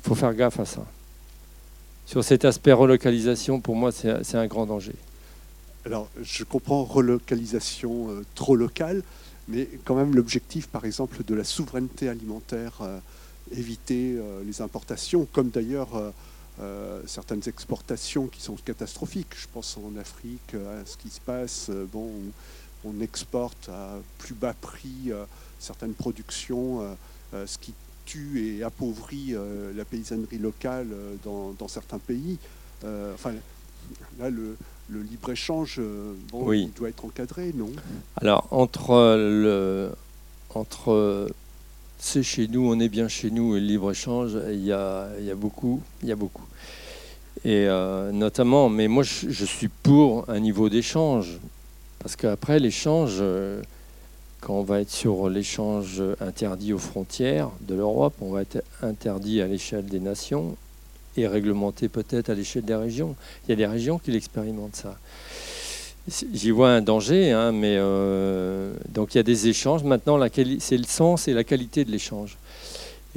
B: Il faut faire gaffe à ça sur cet aspect relocalisation, pour moi, c'est un grand danger.
A: Alors, je comprends relocalisation euh, trop locale, mais quand même l'objectif, par exemple, de la souveraineté alimentaire, euh, éviter euh, les importations, comme d'ailleurs certaines exportations qui sont catastrophiques. Je pense en Afrique à ce qui se passe. bon, on, exporte à plus bas prix certaines productions, ce qui tue et appauvrit la paysannerie locale dans, certains pays. enfin, là, le, le libre-échange, euh, il doit être encadré, non?
B: Alors, entre, le, entre c'est chez nous, on est bien chez nous et le libre-échange, il y a, y a beaucoup. Il y a beaucoup. Et euh, notamment, mais moi je, suis pour un niveau d'échange. Parce qu'après l'échange, euh, quand on va être sur l'échange interdit aux frontières de l'Europe, on va être interdit à l'échelle des nations et réglementé peut-être à l'échelle des régions. Il y a des régions qui l'expérimentent ça. J'y vois un danger, hein, mais euh, donc il y a des échanges. Maintenant, c'est le sens et la qualité de l'échange.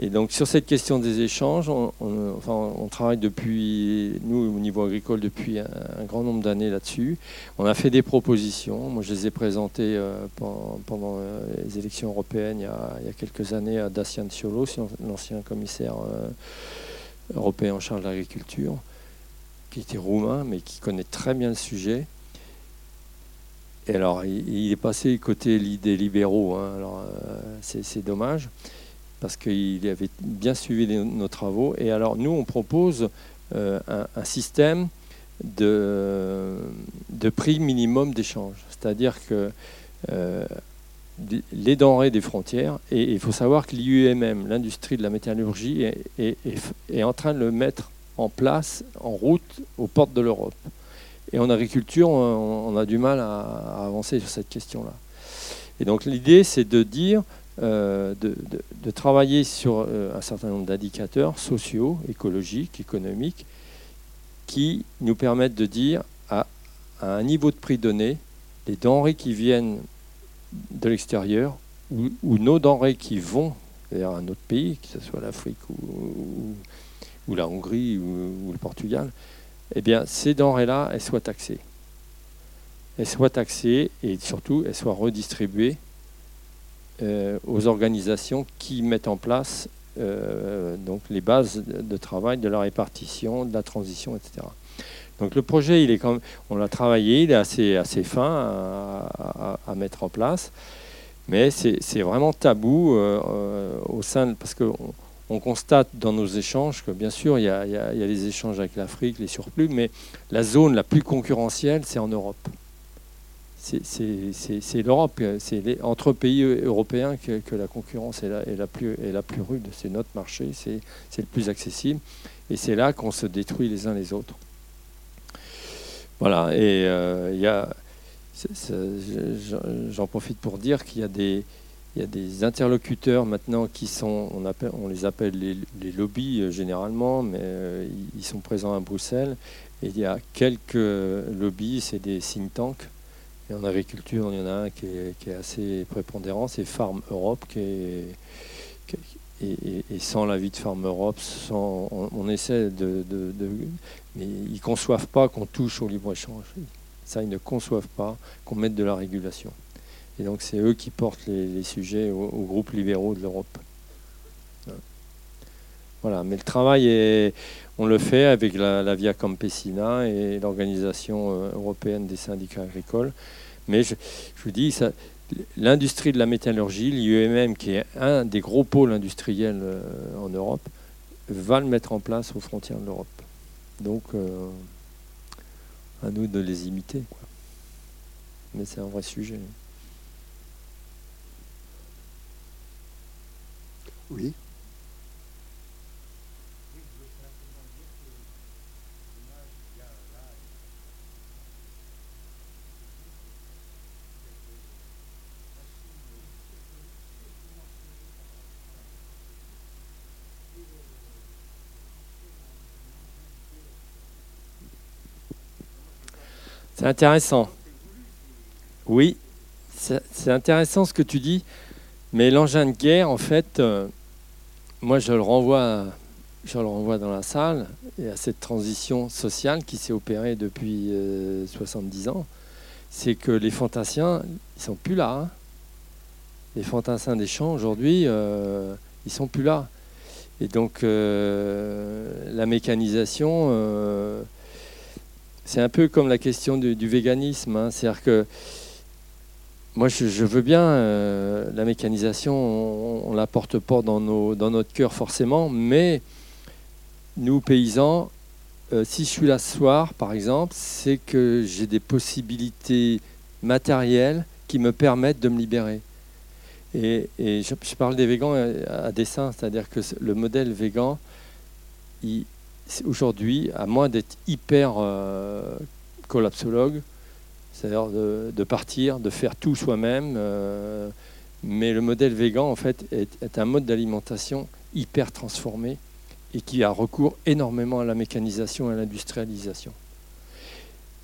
B: Et donc sur cette question des échanges, on, travaille depuis, nous au niveau agricole, depuis un, grand nombre d'années là-dessus. On a fait des propositions. Moi, je les ai présentées euh, pendant, euh, les élections européennes il y, a, quelques années à Dacian Ciolo, l'ancien commissaire européen en charge de l'agriculture, qui était roumain, mais qui connaît très bien le sujet. Et alors, il, est passé côté des libéraux. Hein. alors, euh, c'est dommage, parce qu'il avait bien suivi nos travaux. Et alors, nous, on propose euh, un, système de, prix minimum d'échange. C'est-à-dire que euh, les denrées des frontières. Et il faut savoir que l'IUMM, l'industrie de la métallurgie, est, en train de le mettre en place, en route, aux portes de l'Europe. Et en agriculture, on, a du mal à, avancer sur cette question-là. Et donc l'idée, c'est de dire, euh, de, travailler sur euh, un certain nombre d'indicateurs sociaux, écologiques, économiques, qui nous permettent de dire, à, un niveau de prix donné, les denrées qui viennent de l'extérieur ou, nos denrées qui vont vers un autre pays, que ce soit l'Afrique ou, ou, la Hongrie ou, le Portugal, eh bien, ces denrées-là, elles soient taxées. Elles soient taxées et surtout, elles soient redistribuées aux organisations qui mettent en place euh, donc les bases de travail, de la répartition, de la transition, etc. Donc le projet, il est on l'a travaillé, il est assez, assez fin à, mettre en place, mais c'est vraiment tabou euh, euh, au sein, parce qu'on on constate dans nos échanges que bien sûr il y a, il y a les échanges avec l'Afrique, les surplus, mais la zone la plus concurrentielle, c'est en Europe. C'est l'Europe, c'est entre pays européens que, la concurrence est la, plus, rude. C'est notre marché, c'est le plus accessible, et c'est là qu'on se détruit les uns les autres. Voilà, et euh, j'en profite pour dire qu'il y a des, interlocuteurs maintenant qui sont, on, les appelle les, lobbies euh, généralement, mais euh, ils sont présents à Bruxelles. Et il y a quelques lobbies, c'est des think tanks. Et en agriculture, il y en a un qui est, assez prépondérant, c'est Farm Europe, et, sans l'avis de Farm Europe, on, essaie de, mais ils ne conçoivent pas qu'on touche au libre-échange. Ça, ils ne conçoivent pas qu'on mette de la régulation. Et donc, c'est eux qui portent les, sujets aux, groupes libéraux de l'Europe. Voilà, mais le travail, est, on le fait avec la, Via Campesina et l'Organisation euh, européenne des syndicats agricoles. Mais je, vous dis, l'industrie de la métallurgie, l'IEMM, qui est un des gros pôles industriels euh, en Europe, va le mettre en place aux frontières de l'Europe. Donc, euh, à nous de les imiter. Mais c'est un vrai sujet.
A: Oui.
B: C'est intéressant. Oui, c'est intéressant ce que tu dis, mais l'engin de guerre, en fait, euh, moi je le renvoie, je le renvoie dans la salle et à cette transition sociale qui s'est opérée depuis 70 euh, ans, c'est que les fantassiens, ils sont plus là. Hein. Les fantassins des champs aujourd'hui, euh, ils sont plus là. Et donc la mécanisation, c'est un peu comme la question du, véganisme. Hein. C'est-à-dire que moi, je, veux bien la mécanisation, on, ne la porte pas dans, nos, dans notre cœur forcément, mais nous, paysans, si je suis là ce soir, par exemple, c'est que j'ai des possibilités matérielles qui me permettent de me libérer. Et, je, parle des végans à, dessein, c'est-à-dire que le modèle végan, aujourd'hui, à moins d'être hyper euh, collapsologue, c'est-à-dire de, partir, de faire tout soi-même, euh, mais le modèle végan, en fait, est, un mode d'alimentation hyper transformé et qui a recours énormément à la mécanisation et à l'industrialisation.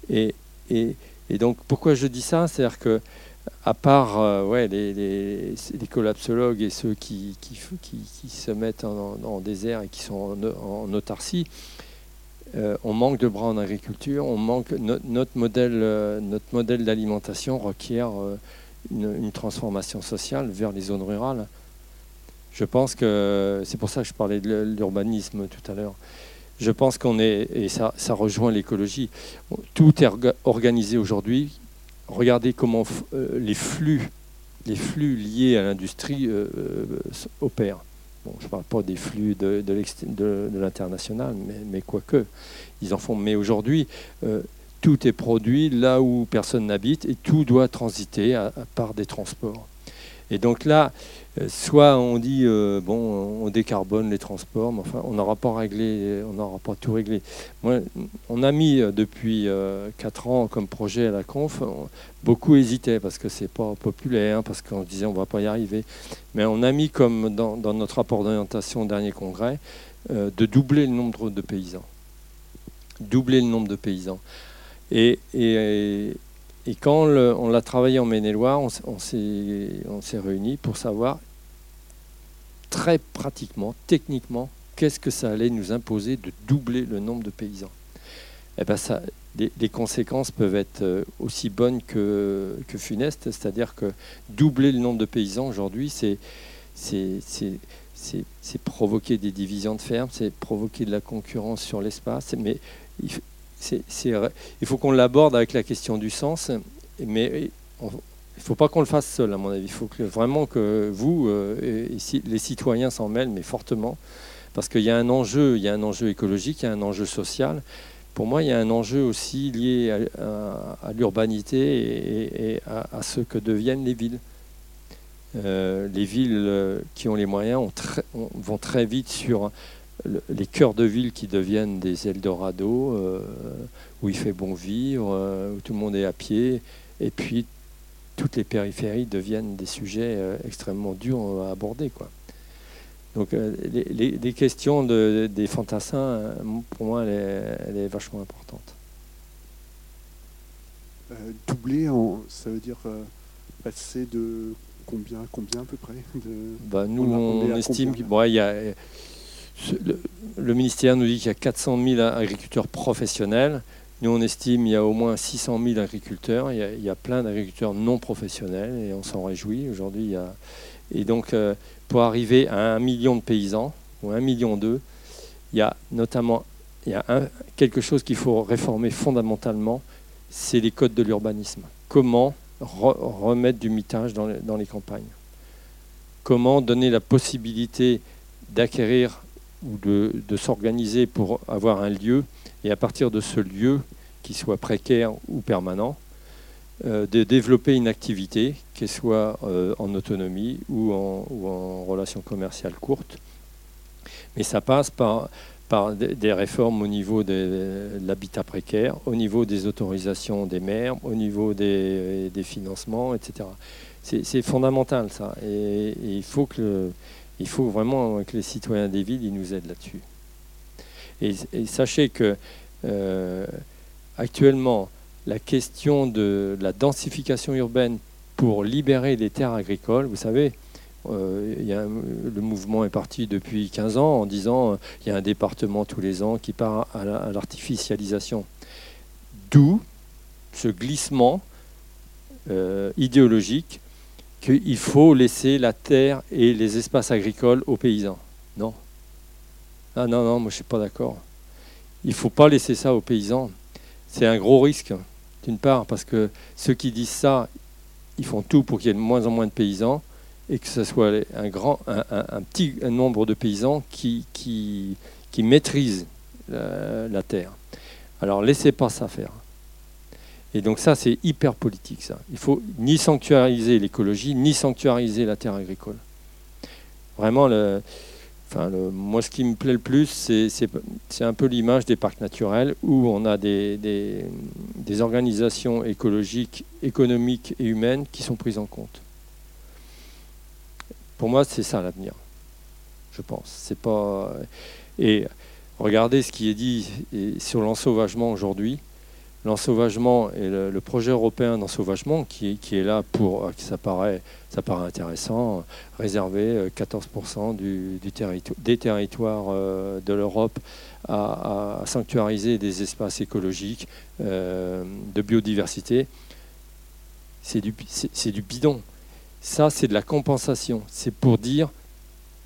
B: Et, et, et, donc, pourquoi je dis ça? C'est-à-dire que à part euh, ouais, les, collapsologues et ceux qui, qui, qui, se mettent en, désert et qui sont en, autarcie, euh, on manque de bras en agriculture, on manque, notre modèle, euh, modèle d'alimentation requiert une, transformation sociale vers les zones rurales. Je pense que c'est pour ça que je parlais de l'urbanisme tout à l'heure. Je pense qu'on est, et ça, ça rejoint l'écologie, tout est organisé aujourd'hui regardez comment euh, les, flux, les flux liés à l'industrie euh, euh, opèrent. Bon, je ne parle pas des flux de, l'international, mais, mais quoique, ils en font. Mais aujourd'hui, tout est produit là où personne n'habite et tout doit transiter par des transports. Et donc là, euh, soit on dit euh, bon, on décarbone les transports, mais enfin, on n'aura pas réglé, on n'aura pas tout réglé. Moi, on a mis euh, depuis 4 ans comme projet à la conf, beaucoup hésitaient parce que c'est pas populaire, parce qu'on disait on va pas y arriver. Mais on a mis comme dans, notre rapport d'orientation au dernier congrès de doubler le nombre de paysans, doubler le nombre de paysans. Et, et quand on l'a travaillé en Maine-et-Loire, on, s'est réunis pour savoir très pratiquement, techniquement, qu'est-ce que ça allait nous imposer de doubler le nombre de paysans. Eh ben ça, les, conséquences peuvent être euh, aussi bonnes que, funestes, c'est-à-dire que doubler le nombre de paysans aujourd'hui, c'est provoquer des divisions de fermes, c'est provoquer de la concurrence sur l'espace, mais il faut qu'on l'aborde avec la question du sens, mais il ne faut pas qu'on le fasse seul, à mon avis. Il faut vraiment que vous, euh, les citoyens, s'en mêlent, mais fortement, parce qu'il y a un enjeu, il y a un enjeu écologique, il y a un enjeu social. Pour moi, il y a un enjeu aussi lié à, l'urbanité et, à, ce que deviennent les villes. Euh, les villes euh, qui ont les moyens vont très vite sur les cœurs de ville qui deviennent des Eldorado, euh, où il fait bon vivre, euh, où tout le monde est à pied, et puis toutes les périphéries deviennent des sujets euh, extrêmement durs à aborder. Quoi. Donc les, questions des fantassins, pour moi, elle est, vachement importante.
A: doubler, ça veut dire passer de combien, combien à peu près de,
B: bah, Nous, on, estime qu'il y a le, ministère nous dit qu'il y a 400 000 agriculteurs professionnels. Nous, on estime qu'il y a au moins 600 000 agriculteurs. Il y a, plein d'agriculteurs non professionnels et on s'en réjouit. Aujourd'hui, Et donc, euh, pour arriver à un million de paysans, ou un million d'eux, il y a notamment il y a quelque chose qu'il faut réformer fondamentalement, c'est les codes de l'urbanisme. Comment remettre du mitage dans les campagnes? Comment donner la possibilité d'acquérir ou de, s'organiser pour avoir un lieu, et à partir de ce lieu, qui soit précaire ou permanent, euh, de développer une activité, qu'elle soit euh, en autonomie ou en, relation commerciale courte. Mais ça passe par, par des réformes au niveau de l'habitat précaire, au niveau des autorisations des maires, au niveau des, financements, etc. C'est fondamental ça. Et, il faut que il faut vraiment que les citoyens des villes ils nous aident là-dessus. Et, sachez que euh, actuellement, la question de la densification urbaine pour libérer les terres agricoles, vous savez, euh, le mouvement est parti depuis 15 ans en disant euh, il y a un département tous les ans qui part à l'artificialisation. D'où ce glissement idéologique qu'il faut laisser la terre et les espaces agricoles aux paysans. Non. Ah non, non, moi je ne suis pas d'accord. Il ne faut pas laisser ça aux paysans. C'est un gros risque, d'une part, parce que ceux qui disent ça, ils font tout pour qu'il y ait de moins en moins de paysans et que ce soit un, petit nombre de paysans qui, qui, qui maîtrisent la, terre. Alors laissez pas ça faire. Et donc ça, c'est hyper politique, ça. Il faut ni sanctuariser l'écologie, ni sanctuariser la terre agricole. Vraiment, moi, ce qui me plaît le plus, c'est un peu l'image des parcs naturels où on a des, des, des organisations écologiques, économiques et humaines qui sont prises en compte. Pour moi, c'est ça l'avenir. Je pense. C'est pas et regardez ce qui est dit sur l'ensauvagement aujourd'hui. L'ensauvagement et le, projet européen d'ensauvagement qui, qui, est là pour, ça paraît, ça paraît intéressant, réserver 14% euh, du, du des territoires euh, de l'Europe à, sanctuariser des espaces écologiques euh, de biodiversité. C'est du, du bidon. Ça, c'est de la compensation. C'est pour dire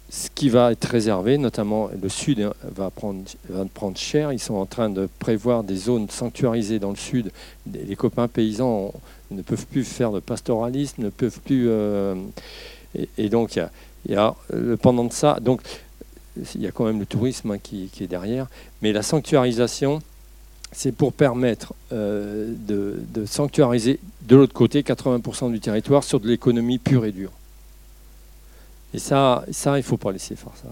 B: ce qui va être réservé, notamment le Sud hein, va prendre, prendre cher. Ils sont en train de prévoir des zones sanctuarisées dans le Sud. Les copains paysans ne peuvent plus faire de pastoralisme, ne peuvent plus. Euh, et, donc, il y, a, pendant de ça. Donc, il y a quand même le tourisme hein, qui, est derrière. Mais la sanctuarisation, c'est pour permettre euh, de, sanctuariser de l'autre côté 80% du territoire sur de l'économie pure et dure. Et ça, ça il ne faut pas laisser faire ça.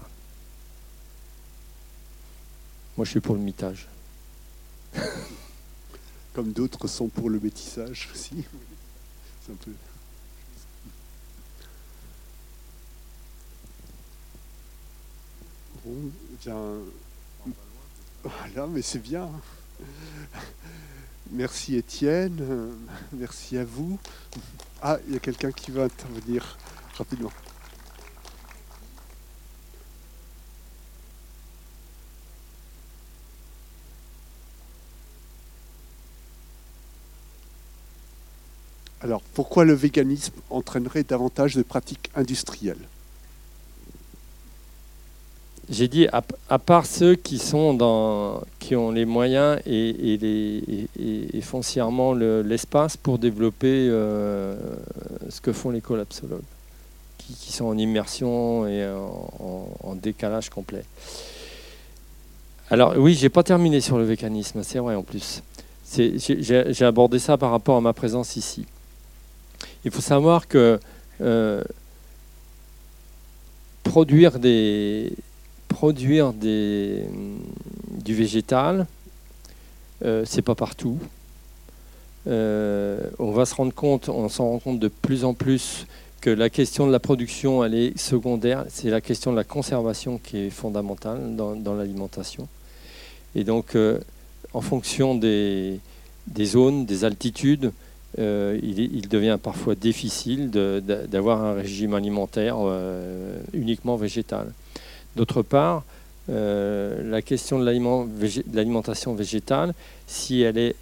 B: Moi, je suis pour le mitage.
A: Comme d'autres sont pour le métissage aussi. C'est un peu... Bon, Voilà, mais c'est bien. Merci Étienne, merci à vous. Ah, il y a quelqu'un qui va intervenir rapidement. Alors, pourquoi le véganisme entraînerait davantage de pratiques industrielles?
B: J'ai dit, à, part ceux qui, ont les moyens et, les, foncièrement l'espace pour développer euh, ce que font les collapsologues, qui, sont en immersion et en, décalage complet. Alors oui, j'ai pas terminé sur le véganisme, c'est vrai en plus. J'ai abordé ça par rapport à ma présence ici. Il faut savoir que euh, produire des, produire des, du végétal, euh, c'est pas partout. Euh, on va se rendre compte, on s'en rend compte de plus en plus que la question de la production, elle est secondaire. C'est la question de la conservation qui est fondamentale dans, l'alimentation. Et donc, euh, en fonction des, zones, des altitudes, il, il, devient parfois difficile d'avoir un régime alimentaire uniquement végétal. D'autre part, euh, la question de l'alimentation végétale, si elle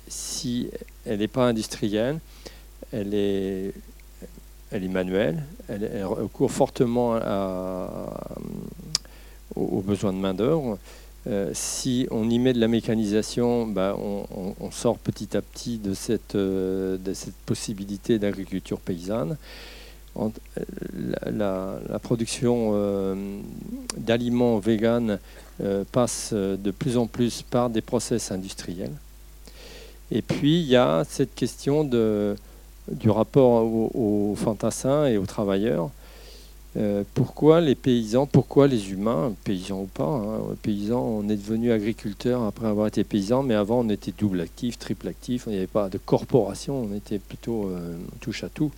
B: n'est pas industrielle, elle est, elle est manuelle, elle, recourt fortement aux, besoins de main-d'œuvre. Euh, si on y met de la mécanisation, bah, on, sort petit à petit de cette, euh, de cette possibilité d'agriculture paysanne. Euh, la, production d'aliments véganes passe de plus en plus par des process industriels. Et puis, il y a cette question du rapport aux, fantassins et aux travailleurs. Pourquoi les paysans, pourquoi les humains, paysans ou pas, hein, paysans, on est devenu agriculteur après avoir été paysan, mais avant on était double actif, triple actif, il n'y avait pas de corporation, on était plutôt touche à tout.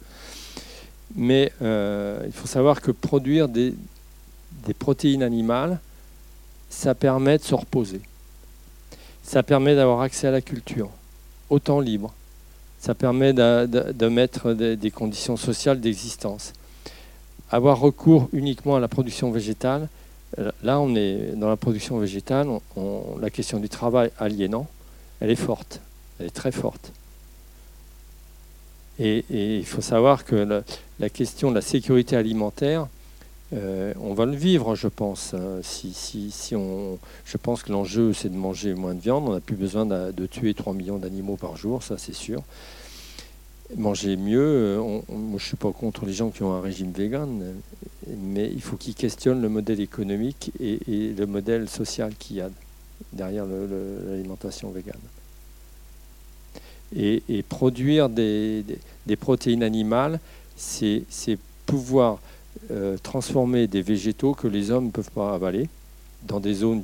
B: Mais euh, il faut savoir que produire des, protéines animales, ça permet de se reposer. Ça permet d'avoir accès à la culture, au temps libre. Ça permet de, mettre des, conditions sociales d'existence. Avoir recours uniquement à la production végétale, euh, là on est dans la production végétale, la question du travail aliénant, elle est forte, elle est très forte. Et, il faut savoir que la, question de la sécurité alimentaire, on va le vivre, je pense. Si, si, on, je pense que l'enjeu, c'est de manger moins de viande. On n'a plus besoin de, de tuer 3 millions d'animaux par jour, ça c'est sûr manger mieux. Euh, moi, je suis pas contre les gens qui ont un régime vegan, mais il faut qu'ils questionnent le modèle économique et, le modèle social qu'il y a derrière l'alimentation végane. Et, produire des, protéines animales, c'est pouvoir euh, transformer des végétaux que les hommes ne peuvent pas avaler dans des zones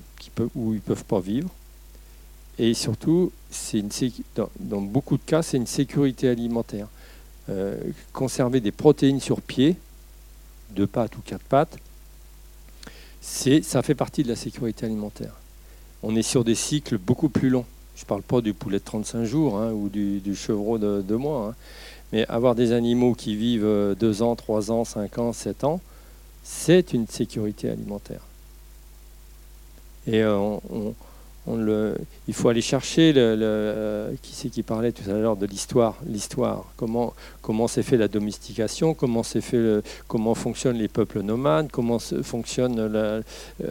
B: où ils ne peuvent pas vivre et surtout, dans, beaucoup de cas, c'est une sécurité alimentaire. Euh, conserver des protéines sur pied, deux pattes ou quatre pattes, ça fait partie de la sécurité alimentaire. On est sur des cycles beaucoup plus longs. Je ne parle pas du poulet de 35 jours hein, ou du, chevreau de deux mois. Hein. Mais avoir des animaux qui vivent 2 ans, 3 ans, 5 ans, 7 ans, c'est une sécurité alimentaire. Et euh, on, il faut aller chercher le, qui c'est qui parlait tout à l'heure de l'histoire, l'histoire, comment comment s'est fait la domestication, comment s'est fait comment fonctionnent les peuples nomades, comment fonctionne euh,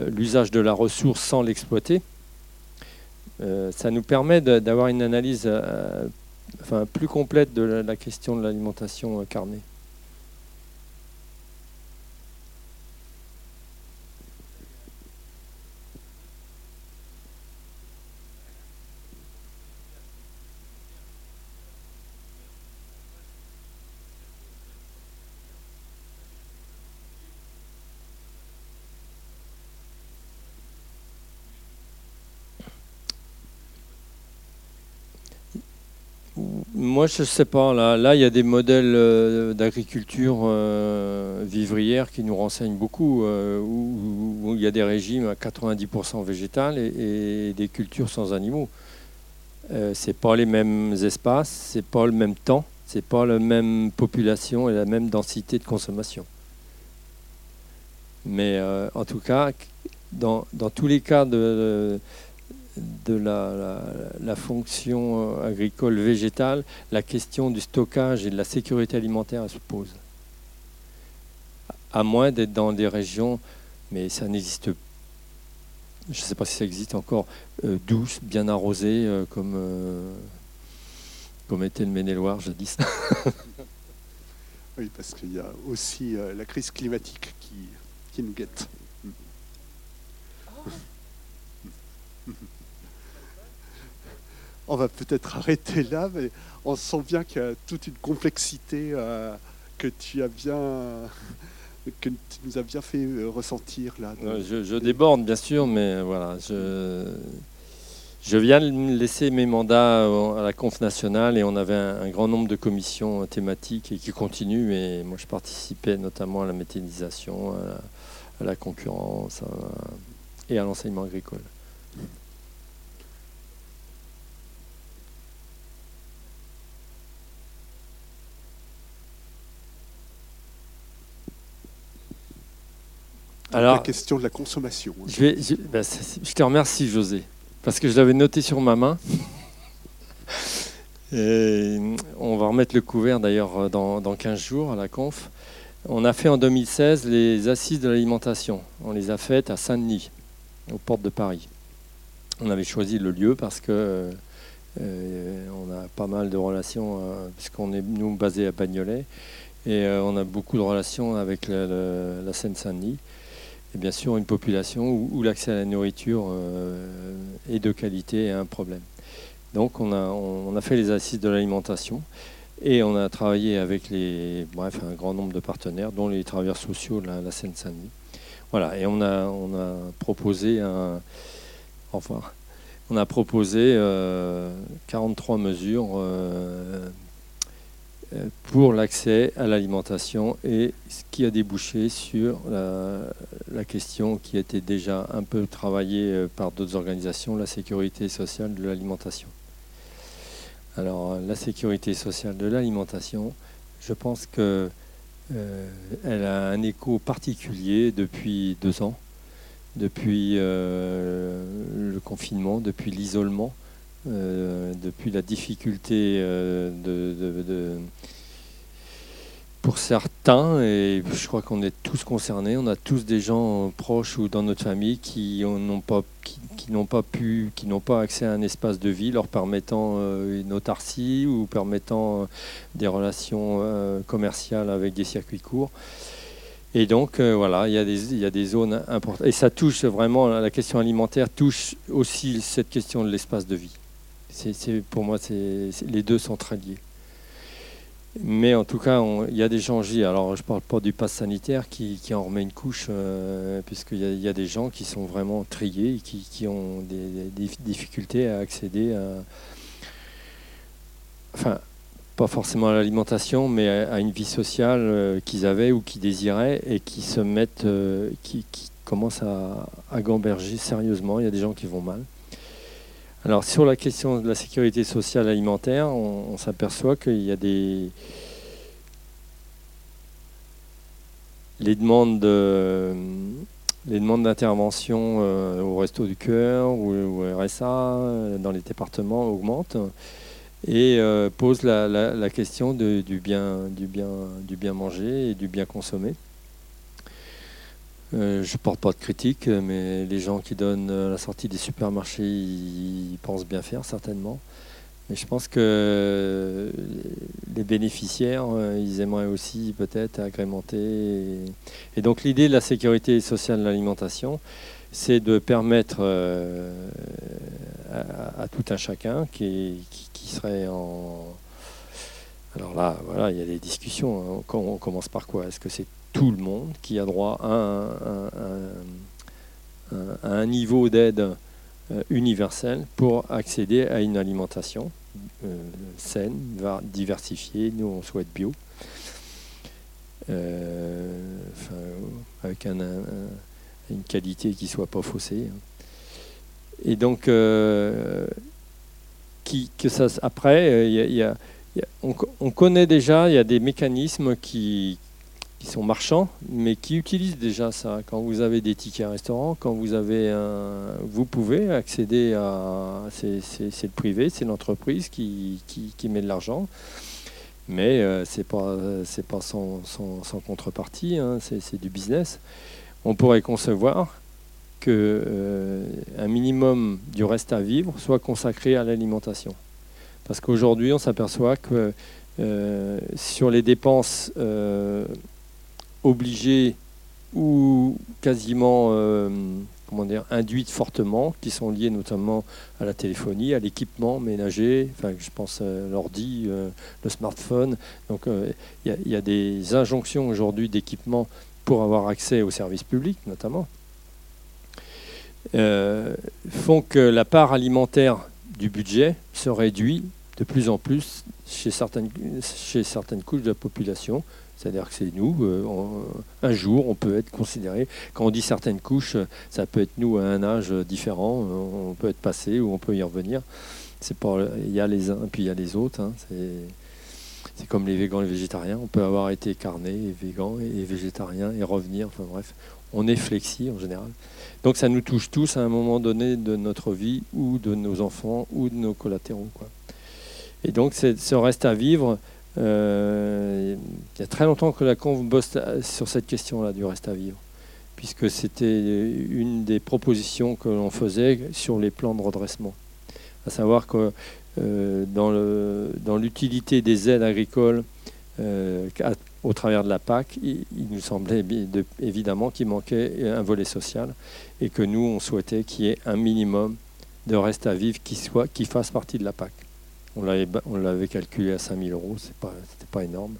B: l'usage de la ressource sans l'exploiter. Euh, ça nous permet d'avoir une analyse euh, enfin, plus complète de la question de l'alimentation carnée. Moi, je ne sais pas. Là, là, il y a des modèles euh, d'agriculture euh, vivrière qui nous renseignent beaucoup, euh, où, il y a des régimes à 90% végétal et, des cultures sans animaux. C'est pas les mêmes espaces, c'est pas le même temps, c'est pas la même population et la même densité de consommation. Mais en tout cas, dans, dans tous les cas de la, fonction euh, agricole végétale, la question du stockage et de la sécurité alimentaire se pose. À moins d'être dans des régions, mais ça n'existe je ne sais pas si ça existe encore, euh, douces, bien arrosées, euh, comme, comme était le Maine-et-Loire jadis.
A: oui, parce qu'il y a aussi la crise climatique qui, qui nous guette. On va peut-être arrêter là, mais on sent bien qu'il y a toute une complexité euh, que tu as bien que nous as bien fait euh, ressentir là.
B: Je, déborde bien sûr, mais voilà, je, viens de laisser mes mandats à la Conf nationale et on avait un, grand nombre de commissions thématiques qui continuent. Et moi, je participais notamment à la méthanisation, à la, concurrence et à l'enseignement agricole.
A: Alors, la question de la consommation.
B: Je, vais, bah, je, te remercie, José, parce que je l'avais noté sur ma main. on va remettre le couvert d'ailleurs dans, dans, 15 jours à la conf. On a fait en 2016 les assises de l'alimentation. On les a faites à Saint-Denis, aux portes de Paris. On avait choisi le lieu parce que euh, on a pas mal de relations, euh, puisqu'on est nous basés à Bagnolet, et euh, on a beaucoup de relations avec la Seine-Saint-Denis et bien sûr une population où, l'accès à la nourriture euh, est de qualité est un problème. Donc on a, on a fait les assises de l'alimentation et on a travaillé avec les, bref, un grand nombre de partenaires, dont les travailleurs sociaux de la, Seine-Saint-Denis. Voilà, et on a, on a proposé un, enfin, on a proposé 43 euh, mesures euh, pour l'accès à l'alimentation et ce qui a débouché sur la, question qui été déjà un peu travaillée euh, par d'autres organisations, la sécurité sociale de l'alimentation. Alors la sécurité sociale de l'alimentation, je pense qu'elle euh, a un écho particulier depuis deux ans, depuis le confinement, depuis l'isolement depuis la difficulté de, pour certains, et je crois qu'on est tous concernés, on a tous des gens proches ou dans notre famille qui n'ont pas, qui, pas pu, qui n'ont pas accès à un espace de vie leur permettant euh, une autarcie ou permettant euh, des relations euh, commerciales avec des circuits courts. Et donc, voilà, il y, a des, il y a des zones importantes. Et ça touche vraiment, la question alimentaire touche aussi cette question de l'espace de vie. Pour moi, les deux sont très liés. Mais en tout cas, il y a des gens, alors je ne parle pas du pass sanitaire qui, en remet une couche, euh, puisqu'il y, a des gens qui sont vraiment triés, qui, qui ont des, difficultés à accéder à. Enfin, pas forcément à l'alimentation, mais à, une vie sociale euh, qu'ils avaient ou qu'ils désiraient et qui se mettent, euh, qui, commencent à, à gamberger sérieusement. Il y a des gens qui vont mal. Alors sur la question de la sécurité sociale alimentaire, on, s'aperçoit qu'il y a des les demandes les demandes d'intervention euh, au Resto du Cœur ou au RSA euh, dans les départements augmentent et euh, posent la, question du, bien, du, bien, du bien manger et du bien consommer. Euh, je ne porte pas de critique, mais les gens qui donnent euh, la sortie des supermarchés, ils pensent bien faire certainement. Mais je pense que les bénéficiaires, euh, ils aimeraient aussi peut-être agrémenter. Et, donc l'idée de la sécurité sociale de l'alimentation, c'est de permettre à, tout un chacun qui, serait en... Alors là, voilà, il y a des discussions. Hein. On commence par quoi? Est-ce que c'est tout le monde qui a droit à un, niveau d'aide euh, universel pour accéder à une alimentation euh, saine, diversifiée. Nous, on souhaite bio. Euh, avec une qualité qui ne soit pas faussée. Et donc, que ça, après, on, connaît déjà, il y a des mécanismes qui, qui sont marchands, mais qui utilisent déjà ça. Quand vous avez des tickets restaurants, quand vous avez un, vous pouvez accéder à, c'est le privé, c'est l'entreprise qui, qui, met de l'argent, mais euh, c'est pas c'est pas sans, sans, contrepartie, hein, c'est du business. On pourrait concevoir que euh, un minimum du reste à vivre soit consacré à l'alimentation, parce qu'aujourd'hui on s'aperçoit que euh, sur les dépenses obligées ou quasiment euh, comment dire, induites fortement, qui sont liées notamment à la téléphonie, à l'équipement ménager, enfin, je pense à l'ordi, euh, le smartphone. Donc euh, il y, a des injonctions aujourd'hui d'équipement pour avoir accès aux services publics notamment, font que la part alimentaire du budget se réduit de plus en plus chez certaines, chez certaines couches de la population, c'est-à-dire que c'est nous, euh, un jour, on peut être considéré, quand on dit certaines couches, ça peut être nous à un âge différent, euh, on peut être passé ou on peut y revenir. Il y a les uns, puis il y a les autres. Hein. c'est, comme les végans et les végétariens. On peut avoir été carné et végan et, végétarien et revenir. Enfin bref, on est flexi en général. Donc ça nous touche tous à un moment donné de notre vie ou de nos enfants ou de nos collatéraux. Et donc ce reste à vivre, euh, il y a très longtemps que la Conve bosse sur cette question-là du reste à vivre, puisque c'était une des propositions que l'on faisait sur les plans de redressement. À savoir que euh, dans l'utilité des aides agricoles euh, au travers de la PAC, il, nous semblait évidemment qu'il manquait un volet social et que nous, on souhaitait qu'il y ait un minimum de reste à vivre qui fasse partie de la PAC. On l'avait calculé à 5 000 euros, ce n'était pas, énorme.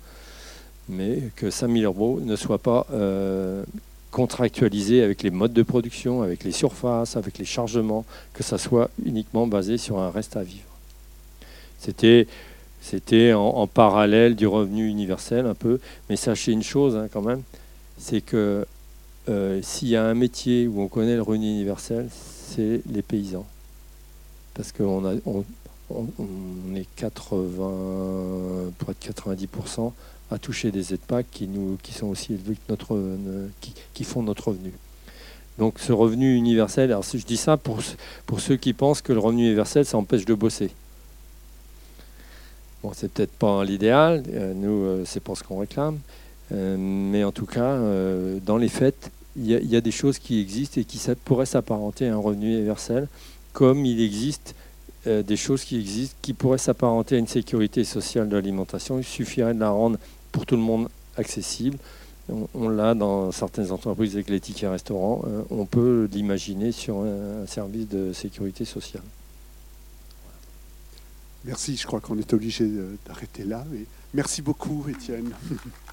B: Mais que 5 000 euros ne soient pas euh, contractualisés avec les modes de production, avec les surfaces, avec les chargements, que ça soit uniquement basé sur un reste à vivre. C'était en, parallèle du revenu universel un peu. Mais sachez une chose hein, quand même, c'est que euh, s'il y a un métier où on connaît le revenu universel, c'est les paysans. Parce qu'on a, on, est 80, pour être 90% à toucher des aides qui, nous, qui sont aussi notre, qui, font notre revenu. Donc ce revenu universel, je dis ça pour, ceux qui pensent que le revenu universel, ça empêche de bosser. Bon, c'est peut-être pas l'idéal, nous, c'est pas ce qu'on réclame, mais en tout cas, dans les faits, il y, a des choses qui existent et qui pourraient s'apparenter à un revenu universel, comme il existe des choses qui existent qui pourraient s'apparenter à une sécurité sociale de l'alimentation. Il suffirait de la rendre pour tout le monde accessible. On, l'a dans certaines entreprises avec les tickets restaurants. Euh, on peut l'imaginer sur un, service de sécurité sociale.
A: Merci, je crois qu'on est obligé d'arrêter là. merci beaucoup, Étienne.